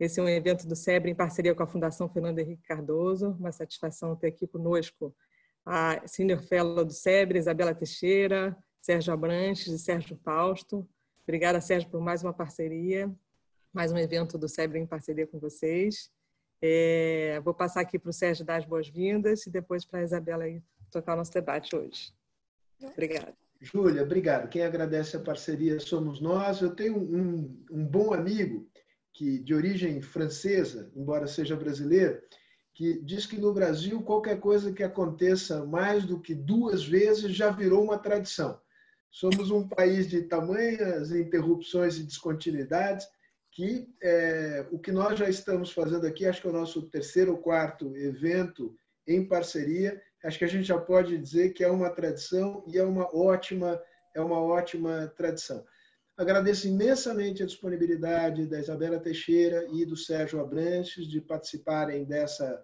Esse é um evento do SEBRE em parceria com a Fundação Fernando Henrique Cardoso. Uma satisfação ter aqui conosco a Senior Fellow do SEBRE, Isabela Teixeira, Sérgio Abranches e Sérgio Fausto. Obrigada, Sérgio, por mais uma parceria, mais um evento do SEBRE em parceria com vocês. É, vou passar aqui para o Sérgio dar as boas-vindas e depois para a Isabela tocar o nosso debate hoje. Obrigada. Júlia, obrigado. Quem agradece a parceria somos nós. Eu tenho um, um bom amigo que de origem francesa, embora seja brasileiro, que diz que no Brasil qualquer coisa que aconteça mais do que duas vezes já virou uma tradição. Somos um país de tamanhas interrupções e descontinuidades que é, o que nós já estamos fazendo aqui, acho que é o nosso terceiro ou quarto evento em parceria, acho que a gente já pode dizer que é uma tradição e é uma ótima, é uma ótima tradição. Agradeço imensamente a disponibilidade da Isabela Teixeira e do Sérgio Abranches de participarem dessa,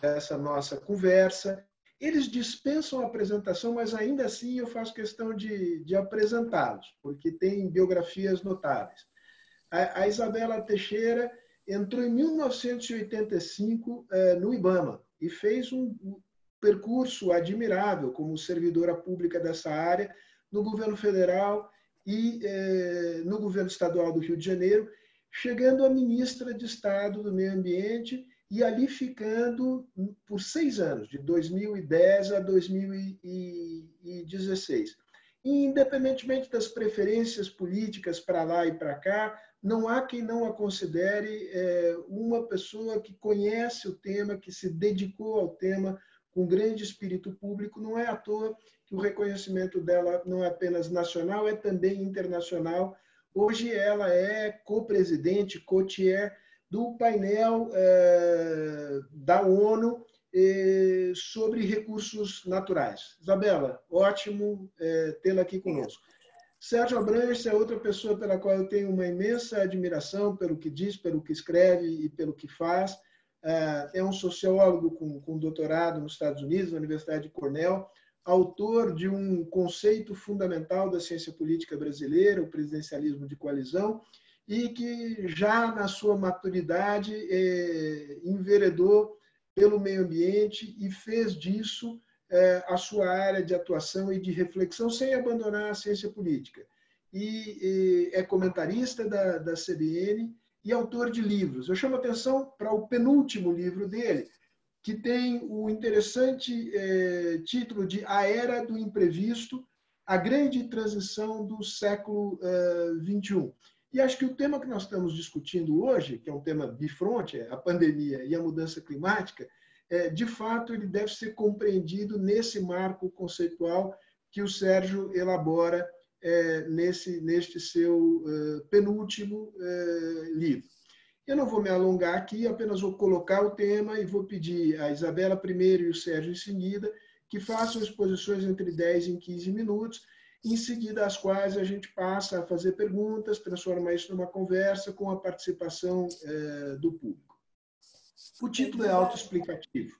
dessa nossa conversa. Eles dispensam a apresentação, mas ainda assim eu faço questão de, de apresentá-los, porque têm biografias notáveis. A, a, Isabela Teixeira entrou em 1985 eh, no IBAMA e fez um, percurso admirável como servidora pública dessa área no governo federal e eh, no governo estadual do Rio de Janeiro, chegando a ministra de Estado do Meio Ambiente e ali ficando por seis anos, de 2010 a 2016. E, independentemente das preferências políticas para lá e para cá, não há quem não a considere é, uma pessoa que conhece o tema, que se dedicou ao tema com grande espírito público. Não é à toa que o reconhecimento dela não é apenas nacional, é também internacional. Hoje ela é co-presidente, co-chair do painel é, da ONU é, sobre recursos naturais. Isabela, ótimo é, tê-la aqui conosco. Sérgio Abranches é outra pessoa pela qual eu tenho uma imensa admiração pelo que diz, pelo que escreve e pelo que faz. É, é um sociólogo com, com doutorado nos Estados Unidos, na Universidade de Cornell, autor de um conceito fundamental da ciência política brasileira, o presidencialismo de coalizão, e que já na sua maturidade é, enveredou pelo meio ambiente e fez disso é, a sua área de atuação e de reflexão sem abandonar a ciência política. E, e é comentarista da, da CBN e autor de livros. Eu chamo atenção para o penúltimo livro dele, que tem o interessante é, título de A Era do Imprevisto, a grande transição do século XXI. É, e acho que o tema que nós estamos discutindo hoje, que é um tema bifronte, é a pandemia e a mudança climática, de fato ele deve ser compreendido nesse marco conceitual que o Sérgio elabora nesse, neste seu penúltimo livro. Eu não vou me alongar aqui, apenas vou colocar o tema e vou pedir a Isabela primeiro e o Sérgio em seguida que façam exposições entre 10 e 15 minutos, em seguida as quais a gente passa a fazer perguntas, transforma isso numa conversa com a participação eh, do público. O título é autoexplicativo.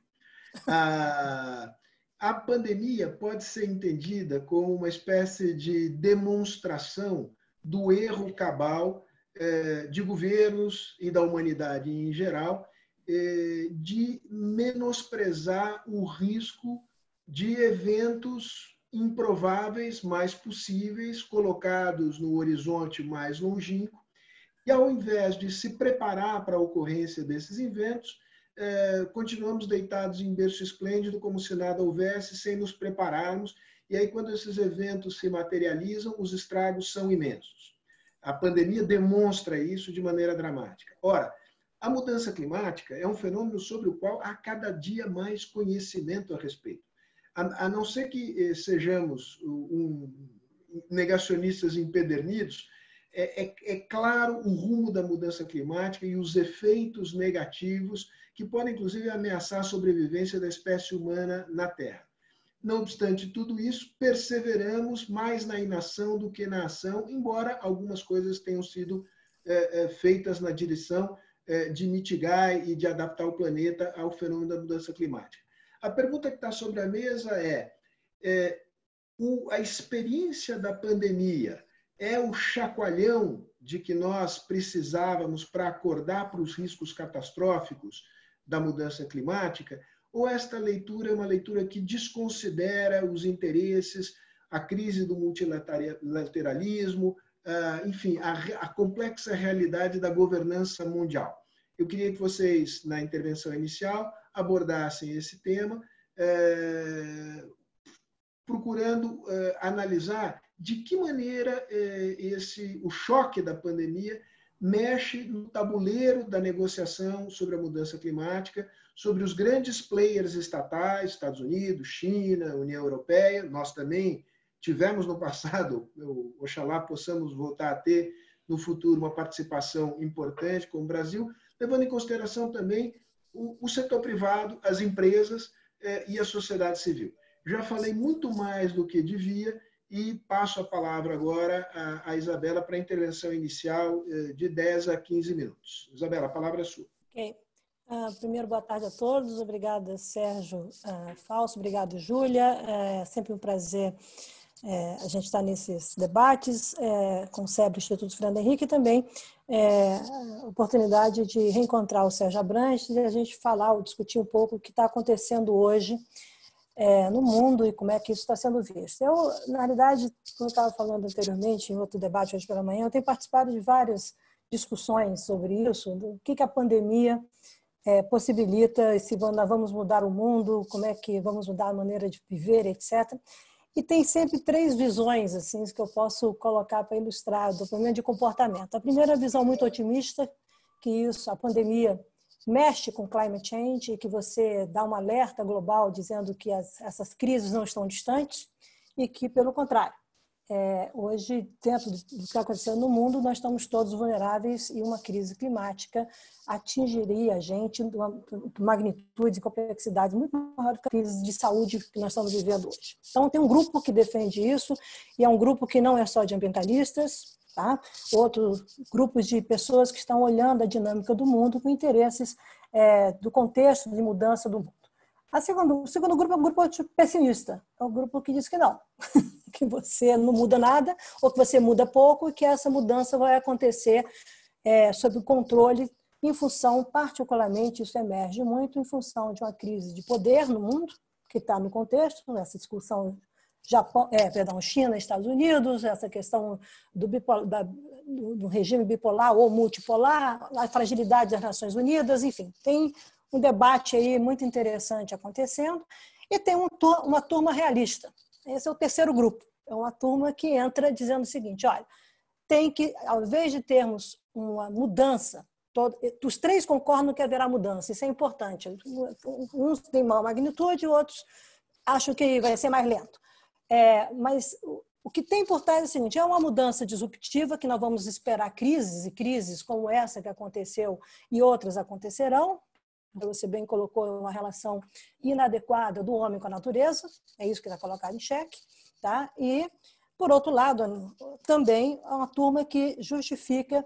A, a pandemia pode ser entendida como uma espécie de demonstração do erro cabal de governos e da humanidade em geral é, de menosprezar o risco de eventos improváveis, mais possíveis, colocados no horizonte mais longínquo, e ao invés de se preparar para a ocorrência desses eventos, é, continuamos deitados em berço esplêndido, como se nada houvesse, sem nos prepararmos, e aí, quando esses eventos se materializam, os estragos são imensos. A pandemia demonstra isso de maneira dramática. Ora, a mudança climática é um fenômeno sobre o qual há cada dia mais conhecimento a respeito. A, não ser que eh, sejamos um, negacionistas empedernidos, é, é, é, claro o rumo da mudança climática e os efeitos negativos que podem, inclusive, ameaçar a sobrevivência da espécie humana na Terra. Não obstante tudo isso, perseveramos mais na inação do que na ação, embora algumas coisas tenham sido é, é, feitas na direção é, de mitigar e de adaptar o planeta ao fenômeno da mudança climática. A pergunta que está sobre a mesa é, é o, a experiência da pandemia é o chacoalhão de que nós precisávamos para acordar para os riscos catastróficos da mudança climática, ou esta leitura é uma leitura que desconsidera os interesses, a crise do multilateralismo, ah, enfim, a complexa realidade da governança mundial? Eu queria que vocês, na intervenção inicial, abordassem esse tema, eh, procurando eh, analisar de que maneira eh, esse o choque da pandemia mexe no tabuleiro da negociação sobre a mudança climática, sobre os grandes players estatais, Estados Unidos, China, União Europeia, nós também tivemos no passado, oxalá possamos voltar a ter no futuro uma participação importante com o Brasil, levando em consideração também o, o setor privado, as empresas eh, e a sociedade civil. Já falei muito mais do que devia e passo a palavra agora à, Isabela para a intervenção inicial eh, de 10 a 15 minutos. Isabela, a palavra é sua. Ok. Uh, primeiro, boa tarde a todos. Obrigada, Sérgio uh, Falso. Obrigado, Júlia. É sempre um prazer é, a gente estar nesses debates é, com o SEBRE, Instituto Fernando Henrique, e também é, oportunidade de reencontrar o Sérgio Abrantes e a gente falar ou discutir um pouco o que está acontecendo hoje é, no mundo e como é que isso está sendo visto. Eu, na realidade, como eu estava falando anteriormente, em outro debate hoje pela manhã, eu tenho participado de várias discussões sobre isso, do que, que a pandemia é, possibilita, se vamos mudar o mundo, como é que vamos mudar a maneira de viver, etc. E tem sempre três visões assim que eu posso colocar para ilustrar do problema de comportamento. A primeira visão muito otimista, que isso, a pandemia mexe com climate change e que você dá um alerta global dizendo que as, essas crises não estão distantes e que, pelo contrário, é, hoje, dentro do que está acontecendo no mundo, nós estamos todos vulneráveis e uma crise climática atingiria a gente de uma magnitude e complexidade muito maior do que a crise de saúde que nós estamos vivendo hoje. Então, tem um grupo que defende isso e é um grupo que não é só de ambientalistas, tá? outros grupos de pessoas que estão olhando a dinâmica do mundo com interesses é, do contexto de mudança do mundo. A segundo, o segundo grupo é um grupo pessimista, é o grupo que diz que não, que você não muda nada ou que você muda pouco e que essa mudança vai acontecer é, sob controle em função, particularmente, isso emerge muito em função de uma crise de poder no mundo, que está no contexto, nessa discussão Japão, é, perdão, China, Estados Unidos, essa questão do, bipolar, da, do, do, regime bipolar ou multipolar, a fragilidade das Nações Unidas, enfim, tem um debate aí muito interessante acontecendo e tem um, uma turma realista. Esse é o terceiro grupo. É uma turma que entra dizendo o seguinte: olha, tem que, ao invés de termos uma mudança, todo, os três concordam que haverá mudança, isso é importante. Uns têm maior magnitude, outros acham que vai ser mais lento. É, mas o que tem por trás é o seguinte: é uma mudança disruptiva que nós vamos esperar crises e crises como essa que aconteceu e outras acontecerão. Você bem colocou uma relação inadequada do homem com a natureza, é isso que está colocado em xeque. Tá? E, por outro lado, também é uma turma que justifica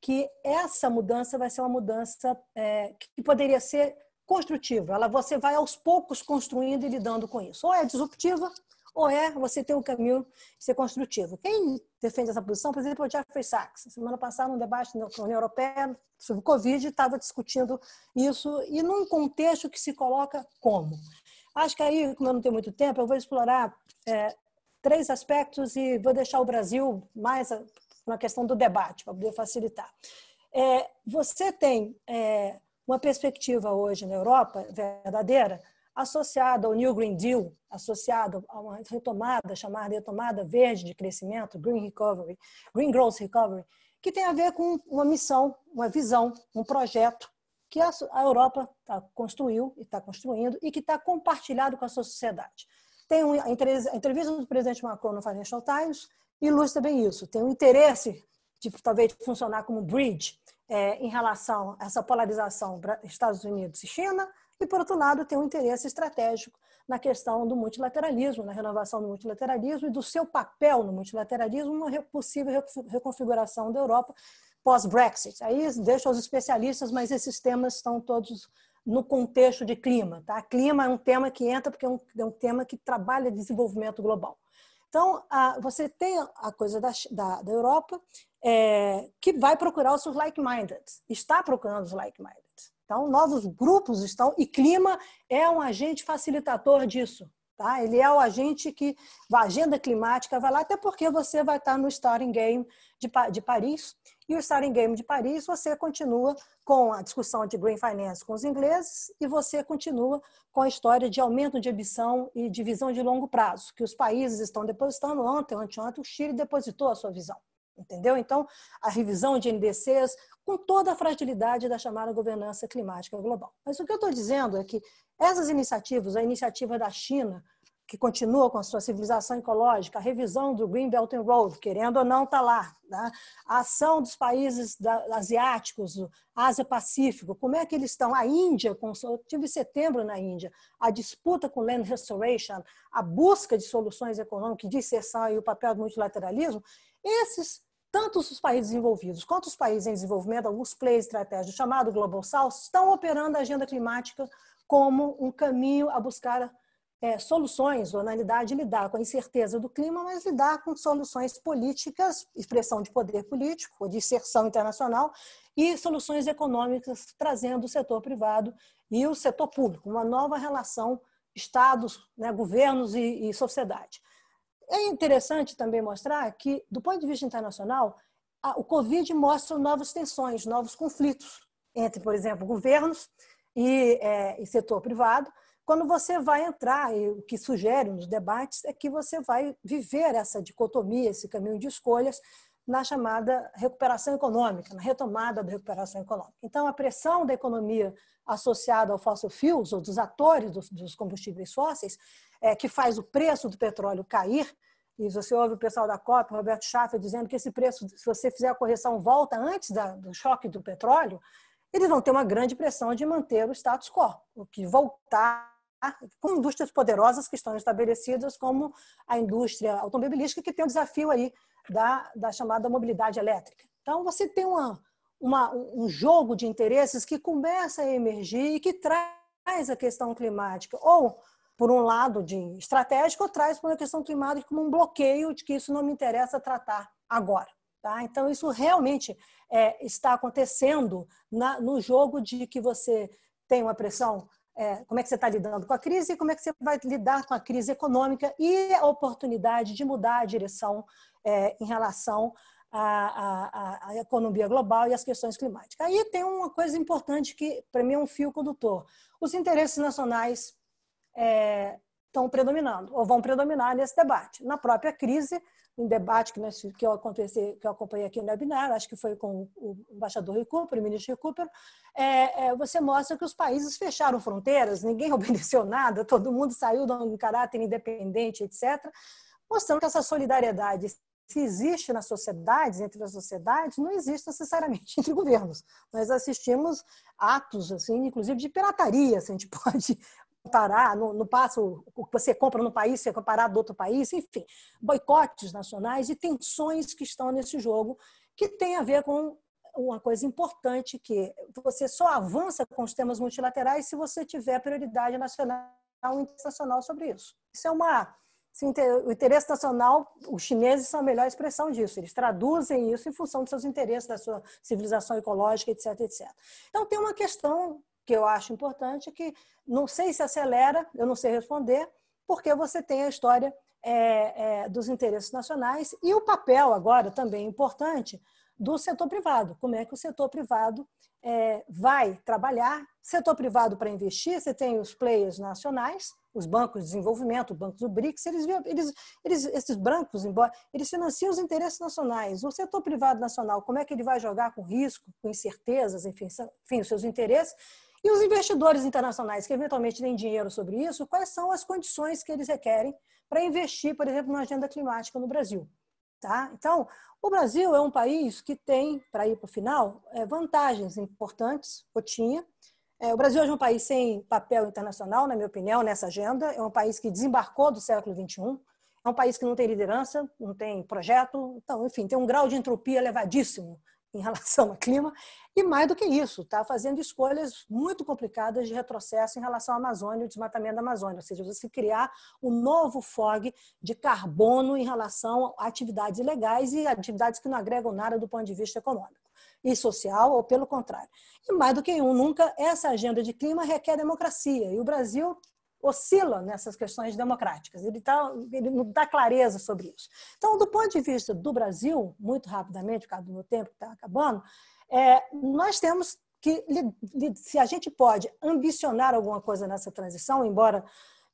que essa mudança vai ser uma mudança é, que poderia ser construtiva. Ela, você vai aos poucos construindo e lidando com isso. Ou é disruptiva, ou é você ter um caminho ser construtivo. Quem defende essa posição, por exemplo, o Jeffrey Sachs. Semana passada, num debate na União Europeia sobre o Covid, estava discutindo isso e num contexto que se coloca como. Acho que aí, como eu não tenho muito tempo, eu vou explorar é, três aspectos e vou deixar o Brasil mais na questão do debate, para poder facilitar. É, você tem é, uma perspectiva hoje na Europa verdadeira associado ao New Green Deal, associado a uma retomada chamada retomada verde de crescimento, Green Recovery, Green Growth Recovery, que tem a ver com uma missão, uma visão, um projeto que a Europa tá, construiu e está construindo e que está compartilhado com a sua sociedade. Tem um, a entrevista do presidente Macron no Financial Times ilustra bem isso. Tem um interesse de talvez funcionar como bridge é, em relação a essa polarização Estados Unidos e China, e, por outro lado, tem um interesse estratégico na questão do multilateralismo, na renovação do multilateralismo e do seu papel no multilateralismo, uma possível reconfiguração da Europa pós-Brexit. Aí deixo aos especialistas, mas esses temas estão todos no contexto de clima. Tá? Clima é um tema que entra porque é um, é um tema que trabalha desenvolvimento global. Então, você tem a coisa da, da, da Europa é, que vai procurar os like-minded, está procurando os like-minded. Então, novos grupos estão, e clima é um agente facilitador disso. Tá? Ele é o agente que a agenda climática vai lá, até porque você vai estar no Starting Game de, de Paris. E o Starting Game de Paris, você continua com a discussão de Green Finance com os ingleses e você continua com a história de aumento de ambição e de visão de longo prazo, que os países estão depositando ontem, anteontem, o Chile depositou a sua visão. Entendeu? Então, a revisão de NDCs, com toda a fragilidade da chamada governança climática global. Mas o que eu estou dizendo é que essas iniciativas, a iniciativa da China, que continua com a sua civilização ecológica, a revisão do Green Belt and Road, querendo ou não, está lá. Né? A ação dos países da, asiáticos, Ásia-Pacífico, como é que eles estão? A Índia, com, eu tive setembro na Índia, a disputa com Land Restoration, a busca de soluções econômicas, de inserção e o papel do multilateralismo, esses tanto os países envolvidos quanto os países em desenvolvimento, alguns players estratégicos, chamado Global South, estão operando a agenda climática como um caminho a buscar é, soluções, ou na realidade lidar com a incerteza do clima, mas lidar com soluções políticas, expressão de poder político, de inserção internacional, e soluções econômicas, trazendo o setor privado e o setor público, uma nova relação Estados, né, governos e, e sociedade. É interessante também mostrar que, do ponto de vista internacional, o Covid mostra novas tensões, novos conflitos entre, por exemplo, governos e, é, e setor privado. Quando você vai entrar, e o que sugere nos debates é que você vai viver essa dicotomia, esse caminho de escolhas, na chamada recuperação econômica, na retomada da recuperação econômica. Então, a pressão da economia associada ao fossil fuels, ou dos atores dos, dos combustíveis fósseis, é, que faz o preço do petróleo cair. E você ouve o pessoal da COP, Roberto Schaffer, dizendo que esse preço, se você fizer a correção, volta antes da, do choque do petróleo, eles vão ter uma grande pressão de manter o status quo, o que voltar com indústrias poderosas que estão estabelecidas, como a indústria automobilística, que tem o desafio aí da, da chamada mobilidade elétrica. Então, você tem uma, uma, um jogo de interesses que começa a emergir e que traz a questão climática, ou por um lado de estratégico, ou traz por uma questão climática como um bloqueio de que isso não me interessa tratar agora. Tá? Então, isso realmente é, está acontecendo na, no jogo de que você tem uma pressão é, como é que você está lidando com a crise e como é que você vai lidar com a crise econômica e a oportunidade de mudar a direção é, em relação à, à, à, economia global e às questões climáticas. Aí tem uma coisa importante que, para mim, é um fio condutor. Os interesses nacionais é, estão predominando, ou vão predominar nesse debate. Na própria crise, um debate que, nós, que, eu, que eu acompanhei aqui no webinar, acho que foi com o embaixador Recupero, o ministro Recupero, é, é, você mostra que os países fecharam fronteiras, ninguém obedeceu nada, todo mundo saiu de um caráter independente, etc., mostrando que essa solidariedade se existe nas sociedades, entre as sociedades, não existe necessariamente entre governos. Nós assistimos atos, assim, inclusive de pirataria, se a gente pode comparar, no, no passo, o que você compra no país, você comparar do outro país, enfim, boicotes nacionais e tensões que estão nesse jogo, que tem a ver com uma coisa importante, que você só avança com os temas multilaterais se você tiver prioridade nacional e internacional sobre isso. Isso é uma o interesse nacional, os chineses são a melhor expressão disso. Eles traduzem isso em função dos seus interesses, da sua civilização ecológica, etc, etc. Então, tem uma questão que eu acho importante que não sei se acelera, eu não sei responder, porque você tem a história é, é, dos interesses nacionais e o papel agora também importante do setor privado. Como é que o setor privado é, vai trabalhar? Setor privado para investir, você tem os players nacionais, os bancos de desenvolvimento, os bancos do BRICS, eles, eles, eles, esses bancos, embora eles financiam os interesses nacionais. O setor privado nacional, como é que ele vai jogar com risco, com incertezas, enfim, enfim os seus interesses? E os investidores internacionais que eventualmente têm dinheiro sobre isso, quais são as condições que eles requerem para investir, por exemplo, na agenda climática no Brasil? Tá? Então, o Brasil é um país que tem, para ir para o final, é, vantagens importantes, ou tinha, é, o Brasil hoje é um país sem papel internacional, na minha opinião, nessa agenda. É um país que desembarcou do século XXI. É um país que não tem liderança, não tem projeto. Então, enfim, tem um grau de entropia elevadíssimo em relação ao clima, e mais do que isso, está fazendo escolhas muito complicadas de retrocesso em relação à Amazônia e o desmatamento da Amazônia, ou seja, você criar um novo fog de carbono em relação a atividades ilegais e atividades que não agregam nada do ponto de vista econômico e social, ou pelo contrário. E mais do que um, nunca essa agenda de clima requer democracia, e o Brasil oscila nessas questões democráticas, ele, tá, ele não dá clareza sobre isso. Então, do ponto de vista do Brasil, muito rapidamente, por causa do meu tempo que está acabando, é, nós temos que, se a gente pode ambicionar alguma coisa nessa transição, embora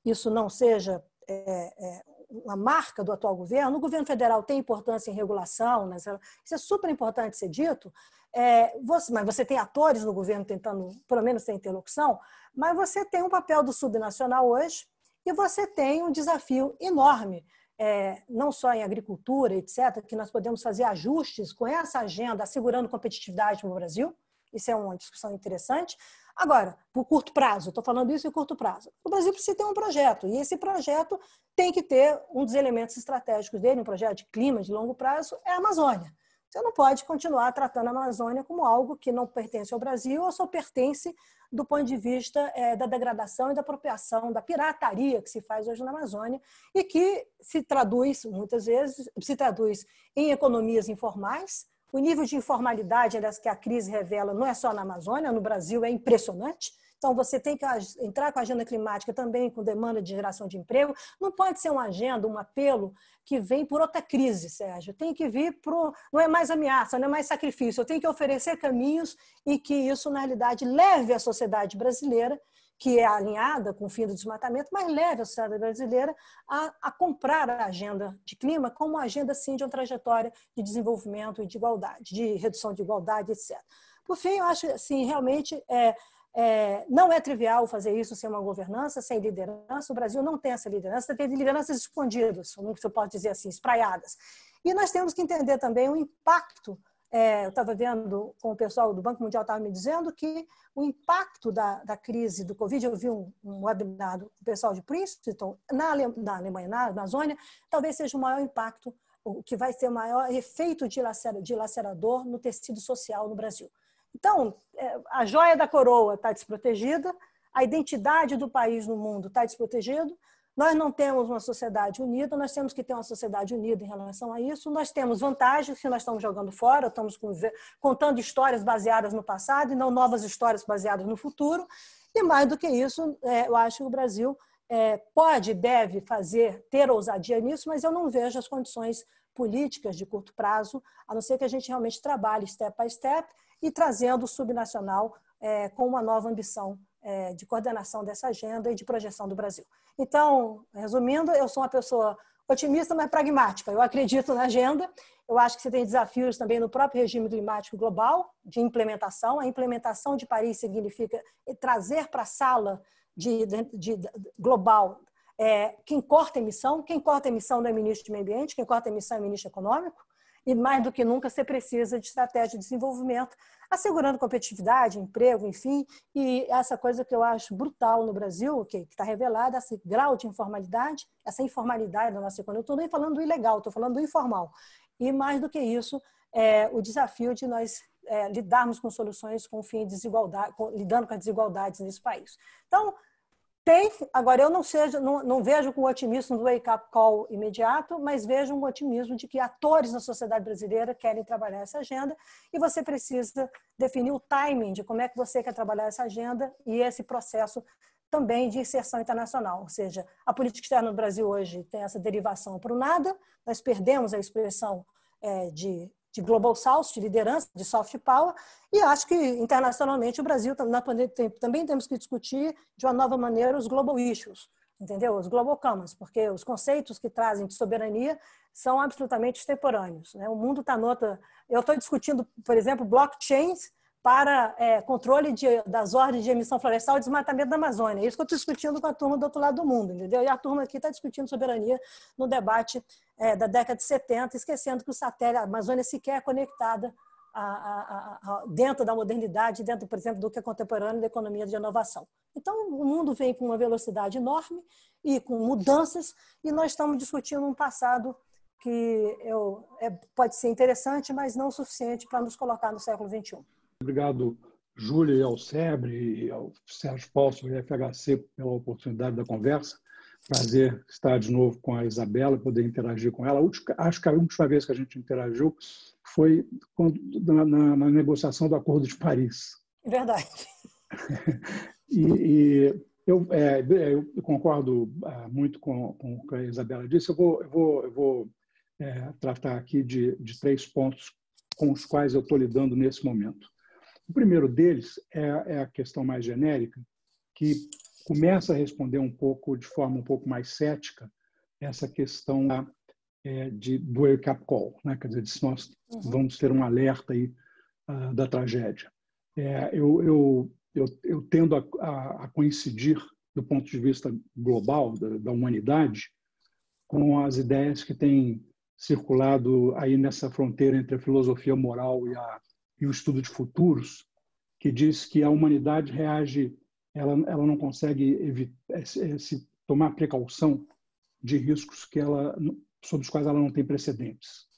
isso não seja é, é, uma marca do atual governo, o governo federal tem importância em regulação, né? isso é super importante ser dito, é, você, mas você tem atores no governo tentando, pelo menos, ter interlocução, mas você tem um papel do subnacional hoje e você tem um desafio enorme, é, não só em agricultura, etc., que nós podemos fazer ajustes com essa agenda, assegurando competitividade no Brasil, isso é uma discussão interessante. Agora, por curto prazo, estou falando isso em curto prazo. O Brasil precisa ter um projeto, e esse projeto tem que ter um dos elementos estratégicos dele, um projeto de clima de longo prazo, é a Amazônia. Você não pode continuar tratando a Amazônia como algo que não pertence ao Brasil ou só pertence do ponto de vista é, da degradação e da apropriação, da pirataria que se faz hoje na Amazônia e que se traduz, muitas vezes, se traduz em economias informais. O nível de informalidade que a crise revela não é só na Amazônia, no Brasil é impressionante. Então, você tem que entrar com a agenda climática também com demanda de geração de emprego. Não pode ser uma agenda, um apelo que vem por outra crise, Sérgio. Tem que vir para. Não é mais ameaça, não é mais sacrifício. Eu tenho que oferecer caminhos e que isso, na realidade, leve a sociedade brasileira que é alinhada com o fim do desmatamento, mas leve a sociedade brasileira a, a, comprar a agenda de clima como uma agenda, sim, de uma trajetória de desenvolvimento e de igualdade, de redução de igualdade, etc. Por fim, eu acho, assim, realmente, é, é, não é trivial fazer isso sem uma governança, sem liderança. O Brasil não tem essa liderança, tem lideranças escondidas, como eu posso dizer assim, espraiadas. E nós temos que entender também o impacto. É, eu estava vendo com o pessoal do Banco Mundial, estava me dizendo que o impacto da, da crise do Covid, eu vi um, um webinar do pessoal de Princeton, na, na Alemanha, na Amazônia, talvez seja o maior impacto, o que vai ter o maior efeito dilacerador no tecido social no Brasil. Então, é, a joia da coroa está desprotegida, a identidade do país no mundo está desprotegida. Nós não temos uma sociedade unida, nós temos que ter uma sociedade unida em relação a isso. Nós temos vantagens que nós estamos jogando fora, estamos contando histórias baseadas no passado e não novas histórias baseadas no futuro. E mais do que isso, é, eu acho que o Brasil é, pode, deve fazer, ter ousadia nisso, mas eu não vejo as condições políticas de curto prazo, a não ser que a gente realmente trabalhe step by step e trazendo o subnacional é, com uma nova ambição é, de coordenação dessa agenda e de projeção do Brasil. Então, resumindo, eu sou uma pessoa otimista, mas pragmática. Eu acredito na agenda. Eu acho que você tem desafios também no próprio regime climático global de implementação. A implementação de Paris significa trazer para a sala de, de, de global é, quem corta emissão. Quem corta emissão não é ministro de meio ambiente, quem corta emissão é ministro econômico. E mais do que nunca, você precisa de estratégia de desenvolvimento, assegurando competitividade, emprego, enfim. E essa coisa que eu acho brutal no Brasil, que está revelada, esse grau de informalidade, essa informalidade da nossa economia. Eu estou nem falando do ilegal, estou falando do informal. E mais do que isso, é, o desafio de nós é, lidarmos com soluções com o fim de desigualdade, com, lidando com as desigualdades nesse país. Então, tem, agora eu não, seja, não, não vejo com otimismo do wake-up call imediato, mas vejo um otimismo de que atores na sociedade brasileira querem trabalhar essa agenda e você precisa definir o timing de como é que você quer trabalhar essa agenda e esse processo também de inserção internacional. Ou seja, a política externa do Brasil hoje tem essa derivação para o nada, nós perdemos a expressão é, de de Global South, de liderança, de soft power, e acho que internacionalmente o Brasil também temos que discutir de uma nova maneira os global issues, entendeu? Os global commons, porque os conceitos que trazem de soberania são absolutamente extemporâneos. Né? O mundo está nota. Eu estou discutindo, por exemplo, blockchains para é, controle de, das ordens de emissão florestal e desmatamento da Amazônia. É isso que eu estou discutindo com a turma do outro lado do mundo, entendeu? E a turma aqui está discutindo soberania no debate é, da década de 70, esquecendo que o satélite, a Amazônia sequer é conectada a, a, a, dentro da modernidade, dentro, por exemplo, do que é contemporâneo da economia de inovação. Então, o mundo vem com uma velocidade enorme e com mudanças, e nós estamos discutindo um passado que eu, é, pode ser interessante, mas não suficiente para nos colocar no século XXI. Obrigado, Júlia, e ao SEBRE, e ao Sérgio Paulo e FHC pela oportunidade da conversa. Prazer estar de novo com a Isabela, poder interagir com ela. Acho que a última vez que a gente interagiu foi quando, na, na, na negociação do Acordo de Paris. Verdade. e, e eu, é, eu, concordo é, muito com, com, o que a Isabela disse. Eu vou, eu vou, eu vou é, tratar aqui de, de três pontos com os quais eu estou lidando nesse momento. O primeiro deles é, é a questão mais genérica, que começa a responder um pouco, de forma um pouco mais cética, essa questão é, de, do wake-up call, né? quer dizer, de se nós uhum. vamos ter um alerta aí, uh, da tragédia. É, eu, eu, eu, eu, tendo a, a, a, coincidir, do ponto de vista global, da, da humanidade, com as ideias que têm circulado aí nessa fronteira entre a filosofia moral e, a, e o estudo de futuros, que diz que a humanidade reage ela, ela não consegue evitar, é, é, se tomar precaução de riscos que ela, sobre os quais ela não tem precedentes.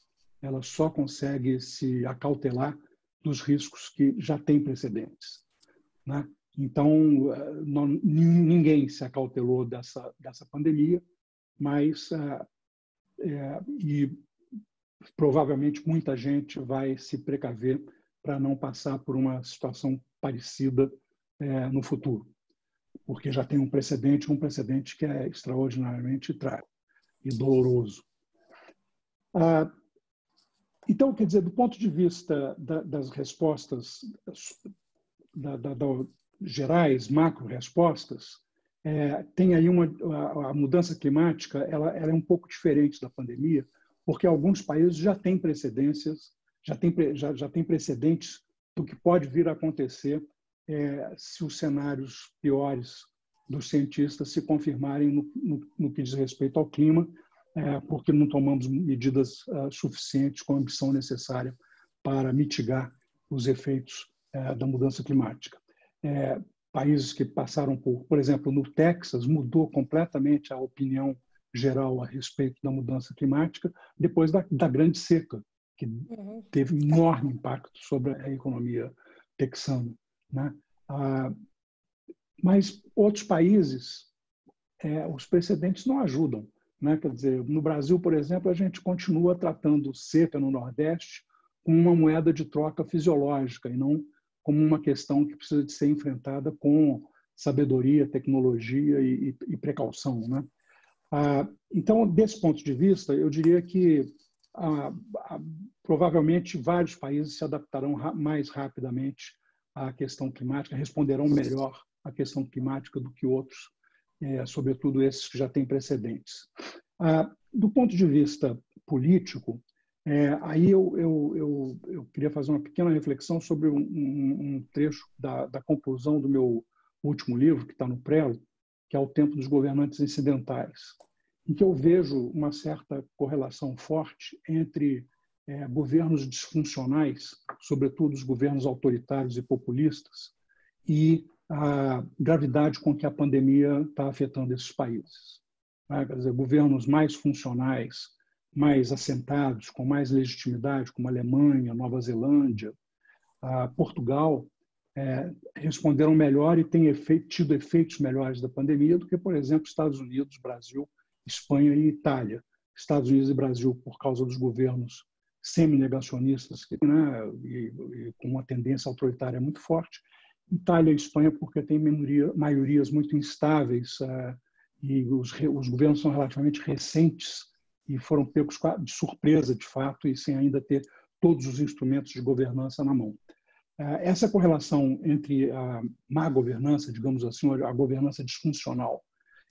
Ela só consegue se acautelar dos riscos que já tem precedentes. Né? Então, eh, não, ninguém se acautelou dessa, dessa pandemia, mas é, e provavelmente muita gente vai se precaver para não passar por uma situação parecida é, no futuro, porque já tem um precedente, um precedente que é extraordinariamente trágico e doloroso. Ah, então, quer dizer, do ponto de vista da, das respostas da, da, gerais, macro-respostas, é, tem aí uma a, a, mudança climática, ela, ela é um pouco diferente da pandemia, porque alguns países já têm precedências, já têm já, já tem precedentes do que pode vir a acontecer é, se os cenários piores dos cientistas se confirmarem no, no, no que diz respeito ao clima, é, porque não tomamos medidas uh, suficientes com a ambição necessária para mitigar os efeitos uh, da mudança climática. É, países que passaram por, por exemplo, no Texas, mudou completamente a opinião geral a respeito da mudança climática depois da, da grande seca, que uhum. teve enorme impacto sobre a economia texana. Né? Ah, mas outros países, é, os precedentes não ajudam. Né? Quer dizer, no Brasil, por exemplo, a gente continua tratando seca no Nordeste como uma moeda de troca fisiológica e não como uma questão que precisa de ser enfrentada com sabedoria, tecnologia e, e, e precaução. Né? Ah, então, desse ponto de vista, eu diria que provavelmente vários países se adaptarão mais rapidamente à questão climática, responderão melhor à questão climática do que outros, é, sobretudo esses que já têm precedentes. Ah, do ponto de vista político, é, aí eu, eu, eu, eu, queria fazer uma pequena reflexão sobre um, um, um trecho da, da, conclusão do meu último livro, que está no prelo, que é O Tempo dos Governantes Incidentais, em que eu vejo uma certa correlação forte entre é, governos disfuncionais, sobretudo os governos autoritários e populistas, e a gravidade com que a pandemia está afetando esses países. Né? Quer dizer, governos mais funcionais, mais assentados, com mais legitimidade, como a Alemanha, Nova Zelândia, Portugal, é, responderam melhor e têm efeito, tido efeitos melhores da pandemia do que, por exemplo, Estados Unidos, Brasil, Espanha e Itália. Estados Unidos e Brasil, por causa dos governos semi-negacionistas né, e, e, com uma tendência autoritária muito forte. Itália e Espanha, porque maioria, maiorias muito instáveis uh, e os, os governos são relativamente recentes e foram pegos de surpresa, de fato, e sem ainda ter todos os instrumentos de governança na mão. Eh, essa correlação entre a má governança, digamos assim, a governança disfuncional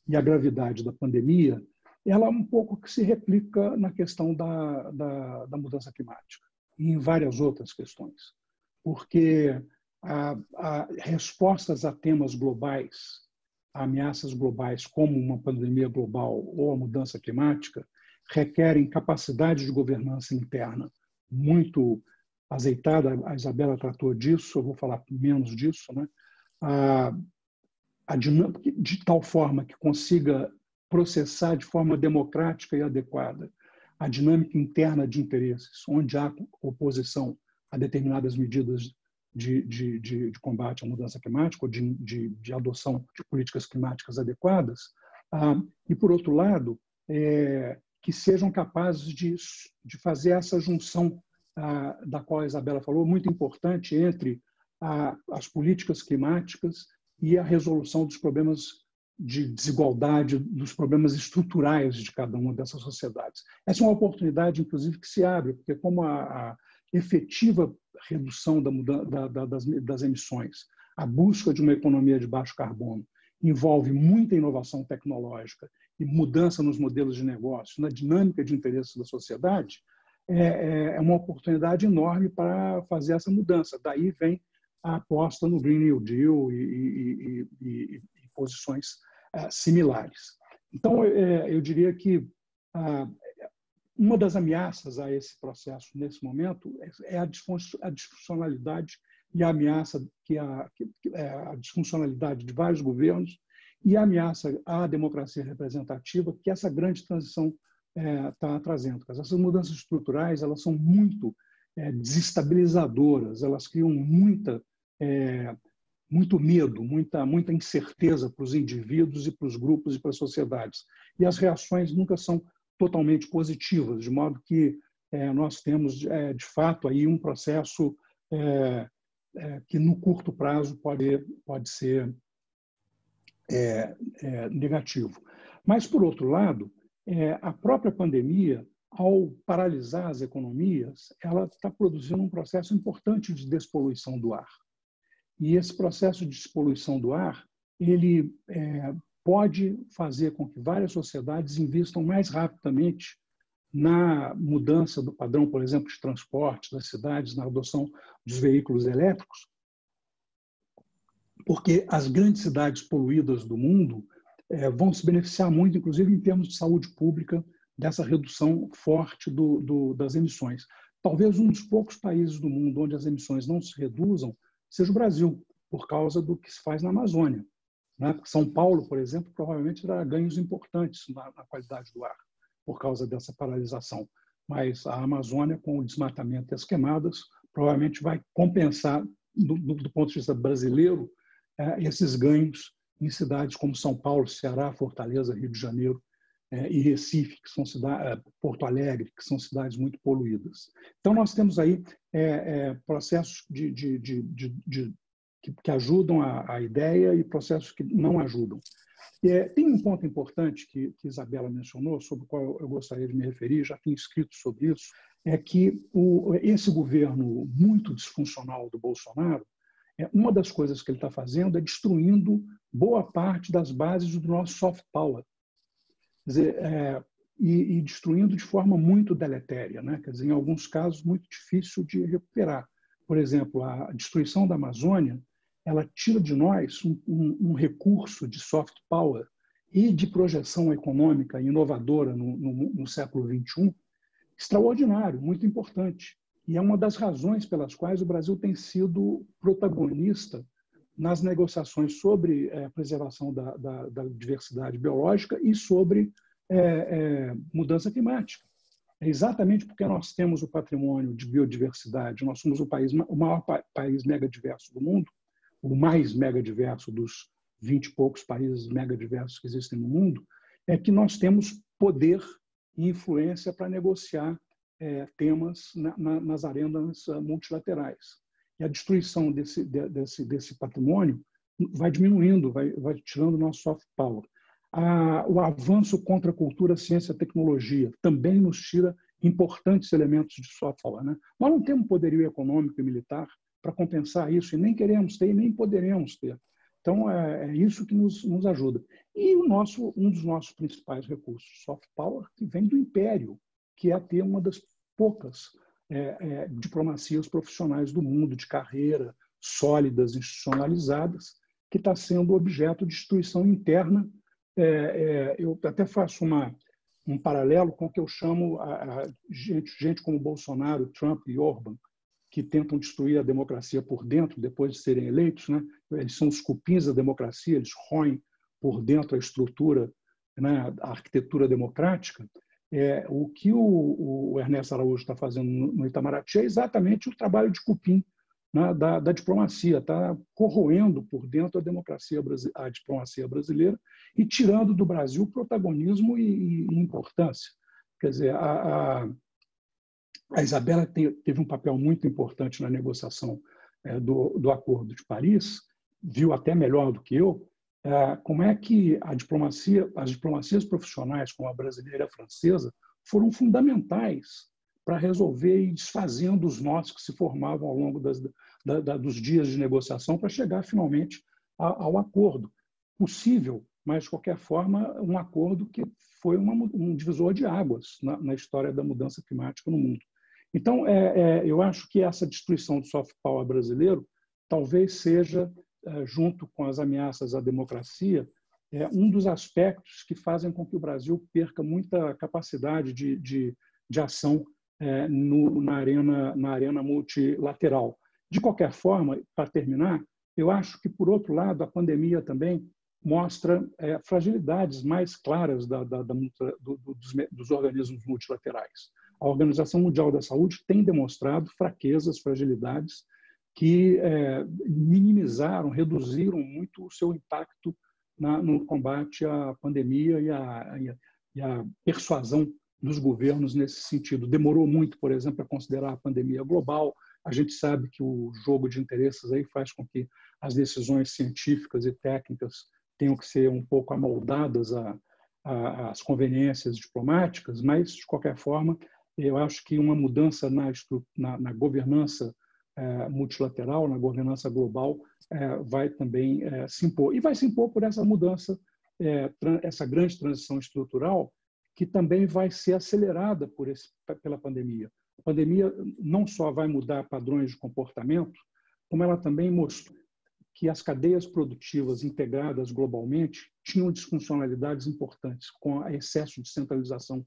e a gravidade da pandemia, ela é um pouco que se replica na questão da, da, da mudança climática e em várias outras questões. Porque a, a respostas a temas globais, a ameaças globais, como uma pandemia global ou a mudança climática, requerem capacidade de governança interna muito azeitada. A Isabela tratou disso, eu vou falar menos disso, né? A, a dinâmica, de tal forma que consiga processar de forma democrática e adequada a dinâmica interna de interesses, onde há oposição a determinadas medidas de, de, de, de combate à mudança climática ou de, adoção de políticas climáticas adequadas, ah, e, por outro lado, é, que sejam capazes de, de fazer essa junção ah, da qual a Isabela falou, muito importante entre as políticas climáticas e a resolução dos problemas de desigualdade, dos problemas estruturais de cada uma dessas sociedades. Essa é uma oportunidade, inclusive, que se abre, porque como a, a efetiva redução da, da, da, das, das emissões, a busca de uma economia de baixo carbono, envolve muita inovação tecnológica e mudança nos modelos de negócio, na dinâmica de interesses da sociedade, é, é, é uma oportunidade enorme para fazer essa mudança. Daí vem a aposta no Green New Deal e, e, e, e posições é, similares. Então, é, eu diria que uma das ameaças a esse processo nesse momento é a disfuncionalidade e a ameaça que a, é disfuncionalidade de vários governos e a ameaça à democracia representativa que essa grande transição está é, trazendo. Essas mudanças estruturais elas são muito é, desestabilizadoras, elas criam muita é, muito medo, muita muita incerteza para os indivíduos e para os grupos e para as sociedades. E as reações nunca são totalmente positivas, de modo que é, nós temos é, de fato aí um processo é, é, que no curto prazo pode pode ser é, negativo. Mas por outro lado é, a própria pandemia, ao paralisar as economias, ela está produzindo um processo importante de despoluição do ar. E esse processo de despoluição do ar, ele é, pode fazer com que várias sociedades investam mais rapidamente na mudança do padrão, por exemplo, de transporte das cidades, na adoção dos veículos elétricos, porque as grandes cidades poluídas do mundo é, vão se beneficiar muito, inclusive em termos de saúde pública, dessa redução forte do, do, das emissões. Talvez um dos poucos países do mundo onde as emissões não se reduzam seja o Brasil, por causa do que se faz na Amazônia. Né? São Paulo, por exemplo, provavelmente terá ganhos importantes na, na qualidade do ar, por causa dessa paralisação. Mas a Amazônia, com o desmatamento e as queimadas, provavelmente vai compensar, do, do, ponto de vista brasileiro, é, esses ganhos em cidades como São Paulo, Ceará, Fortaleza, Rio de Janeiro e Recife, que são cidades, é, Porto Alegre, que são cidades muito poluídas. Então, nós temos aí é, é processos de, de, de, que, que, ajudam a, a, ideia e processos que não ajudam. É, tem um ponto importante que, que Isabela mencionou, sobre o qual eu, gostaria de me referir, já tenho escrito sobre isso, é que o, esse governo muito disfuncional do Bolsonaro é, uma das coisas que ele está fazendo é destruindo boa parte das bases do nosso soft power. Dizer, é, e, e, destruindo de forma muito deletéria, né? quer dizer, em alguns casos muito difícil de recuperar. Por exemplo, a destruição da Amazônia, ela tira de nós um, um, um recurso de soft power e de projeção econômica inovadora no, no, no século XXI extraordinário, muito importante. E é uma das razões pelas quais o Brasil tem sido protagonista nas negociações sobre é, a preservação da, da, da, diversidade biológica e sobre é, é, mudança climática. É exatamente porque nós temos o patrimônio de biodiversidade, nós somos o, país, o maior pa país megadiverso do mundo, o mais megadiverso dos 20 e poucos países megadiversos que existem no mundo, é que nós temos poder e influência para negociar é, temas na, na, nas arenas ah, multilaterais. E a destruição desse, desse, desse patrimônio vai diminuindo, vai, vai tirando o nosso soft power. A, o avanço contra a cultura, ciência e tecnologia também nos tira importantes elementos de soft power. Né? Nós não temos poderio econômico e militar para compensar isso, e nem queremos ter, e nem poderemos ter. Então, é, é isso que nos, nos, ajuda. E o nosso, um dos nossos principais recursos, soft power, que vem do império, que é ter uma das poucas é, é, diplomacias profissionais do mundo, de carreira, sólidas, institucionalizadas, que está sendo objeto de destruição interna. É, é, eu até faço uma, um paralelo com o que eu chamo a, a gente, gente como Bolsonaro, Trump e Orban, que tentam destruir a democracia por dentro depois de serem eleitos. Né? Eles são os cupins da democracia, eles roem por dentro a estrutura, né, a arquitetura democrática. É, o que o, o Ernesto Araújo está fazendo no Itamaraty é exatamente o trabalho de cupim né, da, da, diplomacia, está corroendo por dentro a democracia, a diplomacia brasileira e tirando do Brasil protagonismo e, e importância. Quer dizer, a, a, a Isabela tem, teve um papel muito importante na negociação é, do, do Acordo de Paris, viu até melhor do que eu, como é que diplomacia, as diplomacias profissionais, como a brasileira e a francesa, foram fundamentais para resolver e desfazendo os nós que se formavam ao longo das, da, da, dos dias de negociação para chegar finalmente a, ao acordo possível, mas de qualquer forma um acordo que foi uma, um divisor de águas na, na, história da mudança climática no mundo. Então, é, é, eu acho que essa destruição do soft power brasileiro talvez seja junto com as ameaças à democracia, é um dos aspectos que fazem com que o Brasil perca muita capacidade de, de, de ação é, no, na, arena, na arena multilateral. De qualquer forma, para terminar, eu acho que, por outro lado, a pandemia também mostra é, fragilidades mais claras da, da, da, do, dos, dos organismos multilaterais. A Organização Mundial da Saúde tem demonstrado fraquezas, fragilidades que é, minimizaram, reduziram muito o seu impacto na, no combate à pandemia e à, e à persuasão dos governos nesse sentido. Demorou muito, por exemplo, a considerar a pandemia global. A gente sabe que o jogo de interesses aí faz com que as decisões científicas e técnicas tenham que ser um pouco amoldadas às conveniências diplomáticas, mas, de qualquer forma, eu acho que uma mudança na, na, na governança multilateral, na governança global, é, vai também é, se impor. E vai se impor por essa mudança, essa grande transição estrutural, que também vai ser acelerada por esse, pela pandemia. A pandemia não só vai mudar padrões de comportamento, como ela também mostrou que as cadeias produtivas integradas globalmente tinham disfuncionalidades importantes, com excesso de centralização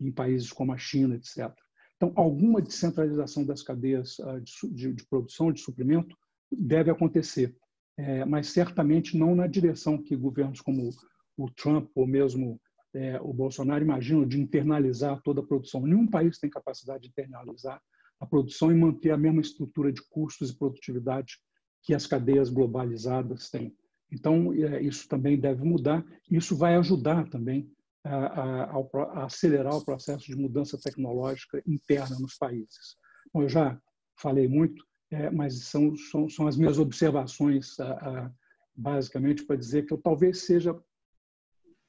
em países como a China, etc. Então, alguma descentralização das cadeias ah, de, de produção, de suprimento, deve acontecer, é, mas certamente não na direção que governos como o Trump ou mesmo é, o Bolsonaro imaginam de internalizar toda a produção. Nenhum país tem capacidade de internalizar a produção e manter a mesma estrutura de custos e produtividade que as cadeias globalizadas têm. Então, é, isso também deve mudar. Isso vai ajudar também a, a, a, acelerar o processo de mudança tecnológica interna nos países. Bom, eu já falei muito, é, mas são, são, são, as minhas observações, basicamente, para dizer que eu talvez seja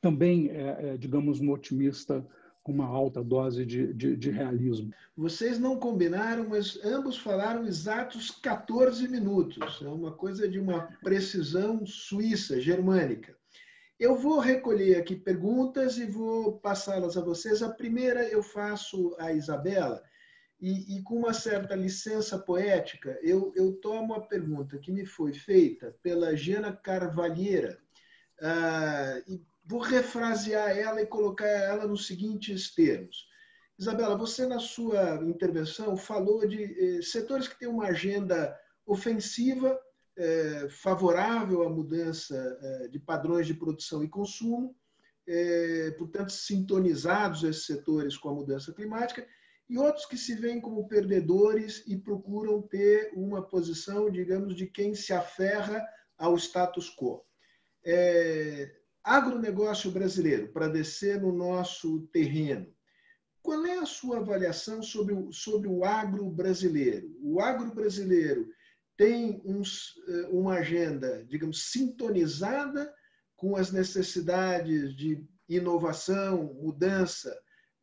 também, é, é, digamos, um otimista com uma alta dose de, de, de, realismo. Vocês não combinaram, mas ambos falaram exatos 14 minutos. É uma coisa de uma precisão suíça, germânica. Eu vou recolher aqui perguntas e vou passá-las a vocês. A primeira eu faço a Isabela, e, e, com uma certa licença poética, eu, eu tomo a pergunta que me foi feita pela Giana Carvalheira, uh, e vou refrasear ela e colocar ela nos seguintes termos. Isabela, você na sua intervenção falou de eh, setores que têm uma agenda ofensiva é, favorável à mudança é, de padrões de produção e consumo, é, portanto, sintonizados esses setores com a mudança climática, e outros que se veem como perdedores e procuram ter uma posição, digamos, de quem se aferra ao status quo. É, agronegócio brasileiro, para descer no nosso terreno, qual é a sua avaliação sobre o, sobre o agro brasileiro? O agro brasileiro tem uns, eh, uma agenda, digamos, sintonizada com as necessidades de inovação, mudança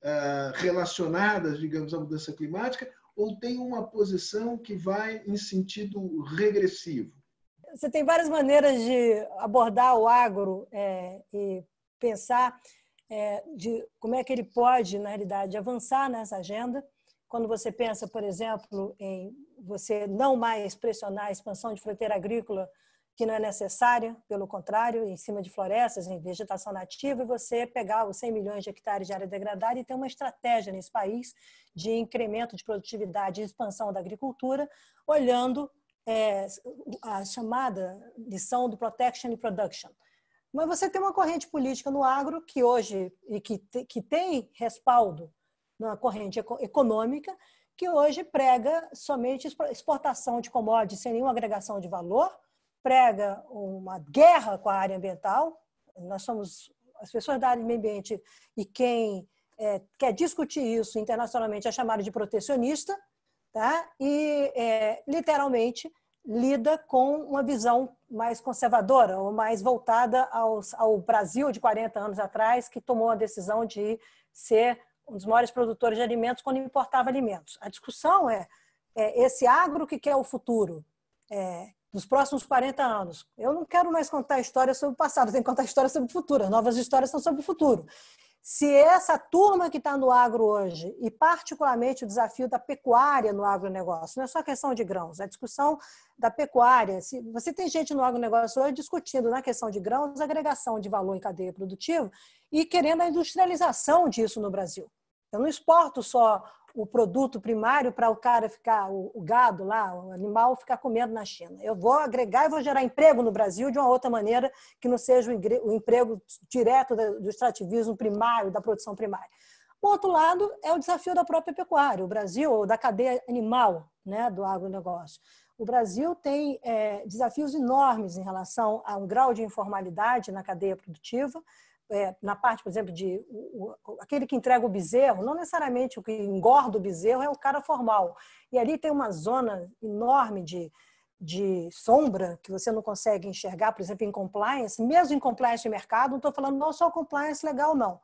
ah, relacionadas, digamos, à mudança climática, ou tem uma posição que vai em sentido regressivo? Você tem várias maneiras de abordar o agro é, e pensar é, de como é que ele pode, na realidade, avançar nessa agenda. Quando você pensa, por exemplo, em você não mais pressionar a expansão de fronteira agrícola que não é necessária, pelo contrário, em cima de florestas, em vegetação nativa, e você pegar os 100 milhões de hectares de área degradada e ter uma estratégia nesse país de incremento de produtividade e expansão da agricultura, olhando é, a chamada lição do protection e production. Mas você tem uma corrente política no agro que hoje e que, que tem respaldo na corrente econômica, que hoje prega somente exportação de commodities sem nenhuma agregação de valor, prega uma guerra com a área ambiental. Nós somos as pessoas da área do meio ambiente e quem é, quer discutir isso internacionalmente é chamado de protecionista, tá? E é, literalmente lida com uma visão mais conservadora ou mais voltada aos, ao Brasil de 40 anos atrás, que tomou a decisão de ser um dos maiores produtores de alimentos quando importava alimentos. A discussão é, é esse agro que quer o futuro é, dos próximos 40 anos. Eu não quero mais contar histórias sobre o passado, tenho que contar histórias sobre o futuro. As novas histórias são sobre o futuro se essa turma que está no agro hoje, e particularmente o desafio da pecuária no agronegócio, não é só questão de grãos, é a discussão da pecuária. Se você tem gente no agronegócio hoje discutindo na questão de grãos, agregação de valor em cadeia produtiva e querendo a industrialização disso no Brasil. Eu não exporto só o produto primário para o cara ficar, o, gado lá, o animal ficar comendo na China. Eu vou agregar e vou gerar emprego no Brasil de uma outra maneira que não seja o emprego direto do extrativismo primário, da produção primária. O outro lado é o desafio da própria pecuária, o Brasil, da cadeia animal né, do agronegócio. O Brasil tem é, desafios enormes em relação a um grau de informalidade na cadeia produtiva, é, na parte, por exemplo, de o, o, aquele que entrega o bezerro, não necessariamente o que engorda o bezerro é o cara formal. E ali tem uma zona enorme de, de sombra que você não consegue enxergar, por exemplo, em compliance, mesmo em compliance de mercado, não estou falando não só compliance legal, não.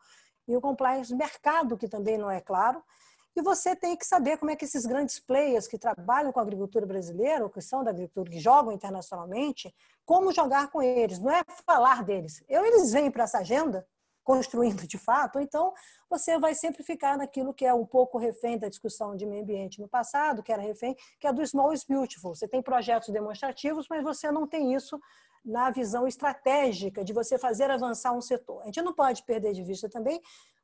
E o compliance mercado, que também não é claro. E você tem que saber como é que esses grandes players que trabalham com a agricultura brasileira, ou que são da agricultura, que jogam internacionalmente, como jogar com eles. Não é falar deles. Eu, eles vêm para essa agenda, construindo de fato, então você vai sempre ficar naquilo que é um pouco refém da discussão de meio ambiente no passado, que era refém, que é do small is beautiful. Você tem projetos demonstrativos, mas você não tem isso na visão estratégica de você fazer avançar um setor. A gente não pode perder de vista também